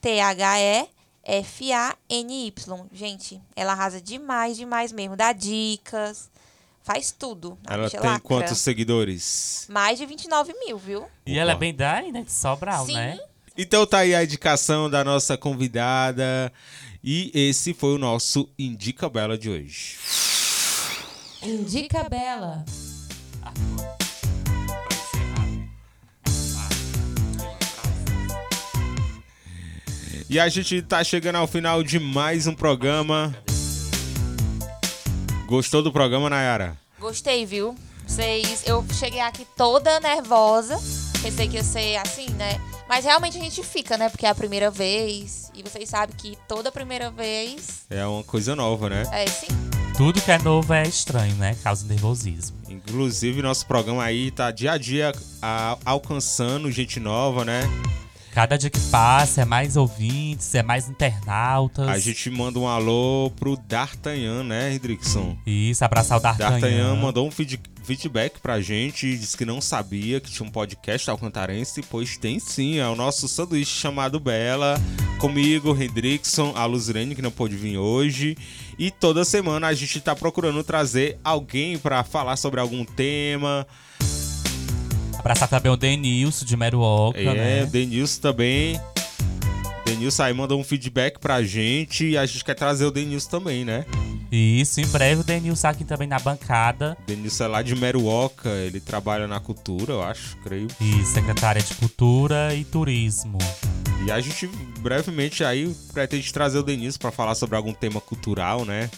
T-H-E, F-A-N-Y. Gente, ela arrasa demais, demais mesmo. Dá dicas, faz tudo. A Ela bicha tem lacra. quantos seguidores? Mais de 29 mil, viu? E ela é bem daí, né? De Sobral, Sim. né? Então tá aí a indicação da nossa convidada. E esse foi o nosso Indica Bela de hoje. Indica Bela. E a gente tá chegando ao final de mais um programa. Gostou do programa, Nayara? Gostei, viu? Vocês, eu cheguei aqui toda nervosa. Pensei que ia ser assim, né? Mas realmente a gente fica, né? Porque é a primeira vez. E vocês sabem que toda primeira vez É uma coisa nova, né? é sim. Tudo que é novo é estranho, né? Causa nervosismo. Inclusive, nosso programa aí tá dia a dia a- alcançando gente nova, né? Cada dia que passa é mais ouvintes, é mais internautas. A gente manda um alô pro D'Artagnan, né, Hendrickson? Isso, abraçar o D'Artagnan. D'Artagnan mandou um feed- feedback pra gente, disse que não sabia que tinha um podcast alcantarense, pois tem sim, é o nosso sanduíche chamado Bela, comigo, Hendrickson, a Luzirene, que não pôde vir hoje, e toda semana a gente tá procurando trazer alguém pra falar sobre algum tema, Abraçar também o Denilson de Meruoca, é, né? o Denilson também, Denilson aí mandou um feedback pra gente, e a gente quer trazer o Denilson também, né? Isso, em breve o Denilson aqui também na bancada. Denilson é lá de Meruoca, ele trabalha na cultura, eu acho, creio. E secretária de Cultura e Turismo. E a gente brevemente aí pretende trazer o Denilson pra falar sobre algum tema cultural, né?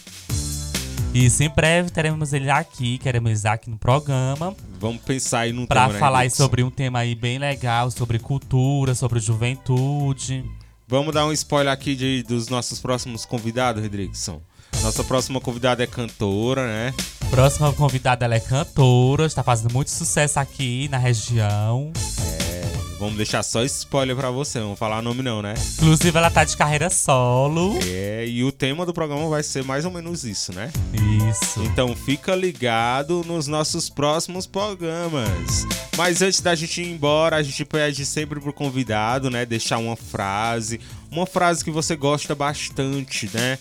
Isso, em breve teremos ele aqui, queremos ele aqui no programa. Vamos pensar aí num Pra tema, né, falar Hendrickson? sobre um tema aí bem legal, sobre cultura, sobre juventude. Vamos dar um spoiler aqui de, dos nossos próximos convidados, Redrickson. Nossa próxima convidada é cantora, né? Próxima convidada ela é cantora, está fazendo muito sucesso aqui na região. Vamos deixar só spoiler pra você, não vou falar nome não, né? Inclusive, ela tá de carreira solo. É, e o tema do programa vai ser mais ou menos isso, né? Isso. Então fica ligado nos nossos próximos programas. Mas antes da gente ir embora, a gente pede sempre pro convidado, né, deixar uma frase, uma frase que você gosta bastante, né?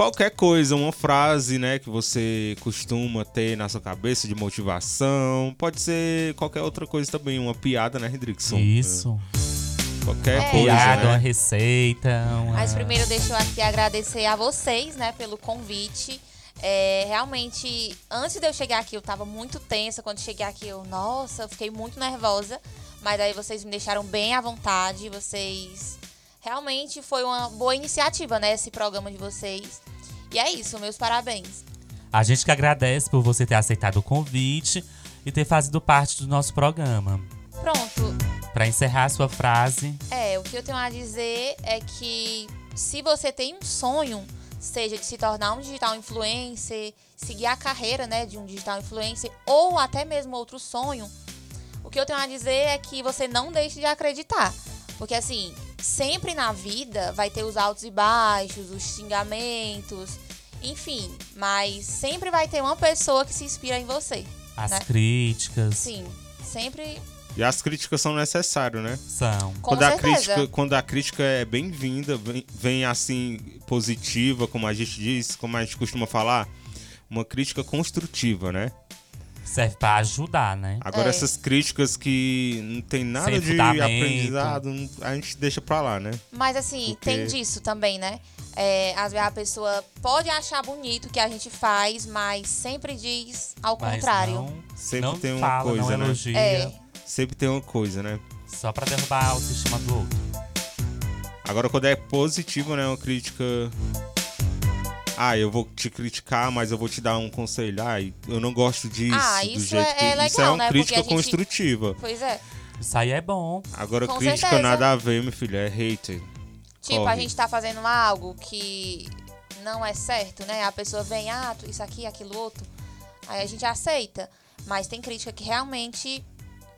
Qualquer coisa, uma frase, né, que você costuma ter na sua cabeça de motivação. Pode ser qualquer outra coisa também, uma piada, né, Hendrickson? Isso. É, Qualquer É. coisa, Piada, uma né? receita. Uma... Mas primeiro deixo aqui agradecer a vocês, né, pelo convite. É, realmente, antes de eu chegar aqui, eu tava muito tensa. Quando cheguei aqui, eu, nossa, eu fiquei muito nervosa. Mas aí vocês me deixaram bem à vontade. Vocês. Realmente foi uma boa iniciativa, né? Esse programa de vocês. E é isso, meus parabéns. A gente que agradece por você ter aceitado o convite e ter fazido parte do nosso programa. Pronto. Pra encerrar a sua frase, É, o que eu tenho a dizer é que se você tem um sonho, seja de se tornar um digital influencer, seguir a carreira, né, de um digital influencer ou até mesmo outro sonho, o que eu tenho a dizer é que você não deixe de acreditar. Porque assim, sempre na vida vai ter os altos e baixos, os xingamentos, enfim, mas sempre vai ter uma pessoa que se inspira em você. as Né? críticas Sim, sempre E as críticas são necessárias, né? são. com quando a certeza. crítica, quando a crítica é bem-vinda, vem, vem assim positiva, como a gente diz, como a gente costuma falar, uma crítica construtiva, né? Serve pra ajudar, né? Agora É. essas críticas que não tem nada Sem de fundamento. aprendizado, não- a gente deixa pra lá, né? Mas assim, Porque- tem disso também, né? É, às vezes a pessoa pode achar bonito o que a gente faz, mas sempre diz ao Mas contrário. Não, Sempre não tem uma fala, coisa, não né? elogia. É. Sempre tem uma coisa, né? Só pra derrubar a autoestima do outro. Agora quando é positivo, né? Uma crítica. Ah, eu vou te criticar, mas eu vou te dar um conselho. Ah, eu não gosto disso. Ah, do isso jeito é- que... é Isso é legal, uma né? Crítica gente- construtiva. Pois é. Isso aí é bom. Agora, Com crítica certeza. nada a ver, meu filho. É hater. Tipo, Corre. a gente tá fazendo algo que não é certo, né? A pessoa vem, ah, tu- isso aqui, aquilo outro. Aí a gente aceita. Mas tem crítica que realmente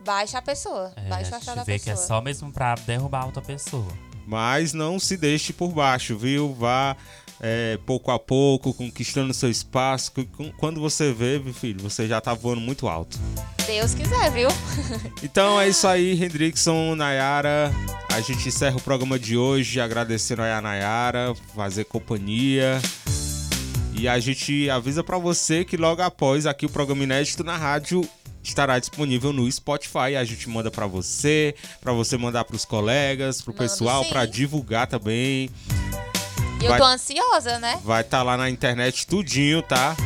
baixa a pessoa. É, baixa o a astral gente da vê que é pessoa. só mesmo pra derrubar a outra pessoa. Mas não se deixe por baixo, viu? Vá é, pouco a pouco, conquistando seu espaço. Quando você vê, meu filho, você já tá voando muito alto. Deus quiser, viu? [laughs] Então é isso aí, Hendrickson, Nayara. A gente encerra o programa de hoje agradecendo a Nayara, fazer companhia. E a gente avisa pra você que logo após aqui o programa inédito na rádio estará disponível no Spotify. A gente manda pra você, pra você mandar pros colegas, pro Mando pessoal, pra divulgar também. E eu Vai- tô ansiosa, né? Vai estar lá na internet tudinho, tá?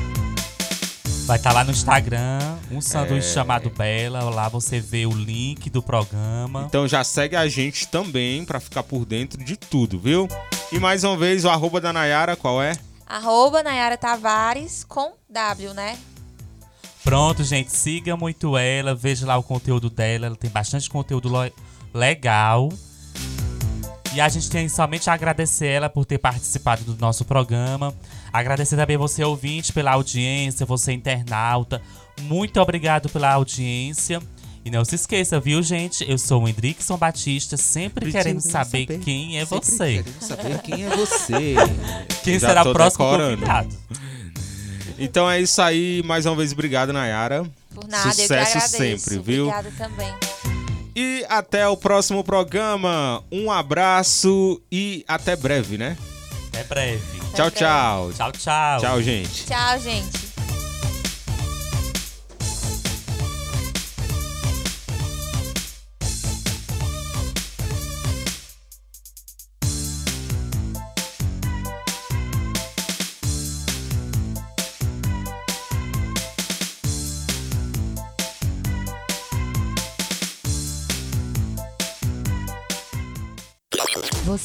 Vai estar lá no Instagram, um É. sanduíche chamado Bela. Lá você vê o link do programa. Então já segue a gente também pra ficar por dentro de tudo, viu? E mais uma vez o arroba da Nayara, qual é? Arroba Nayara Tavares com W, né? Pronto, gente, siga muito ela, veja lá o conteúdo dela, ela tem bastante conteúdo legal. E a gente tem somente a agradecer ela por ter participado do nosso programa. Agradecer também você, ouvinte, pela audiência, você, internauta. Muito obrigado pela audiência. E não se esqueça, viu, gente? Eu sou o Hendrickson Batista, sempre querendo saber, quem é você. saber [laughs] quem é você. Quem Já será o próximo decorando. convidado. Então é isso aí, mais uma vez obrigado, Nayara. Por nada, eu que Sucesso agradeço. sempre, viu? Obrigada também. E até o próximo programa. Um abraço e até breve, né? Até breve. Tchau, breve. tchau. Tchau, tchau. Tchau, gente. Tchau, gente.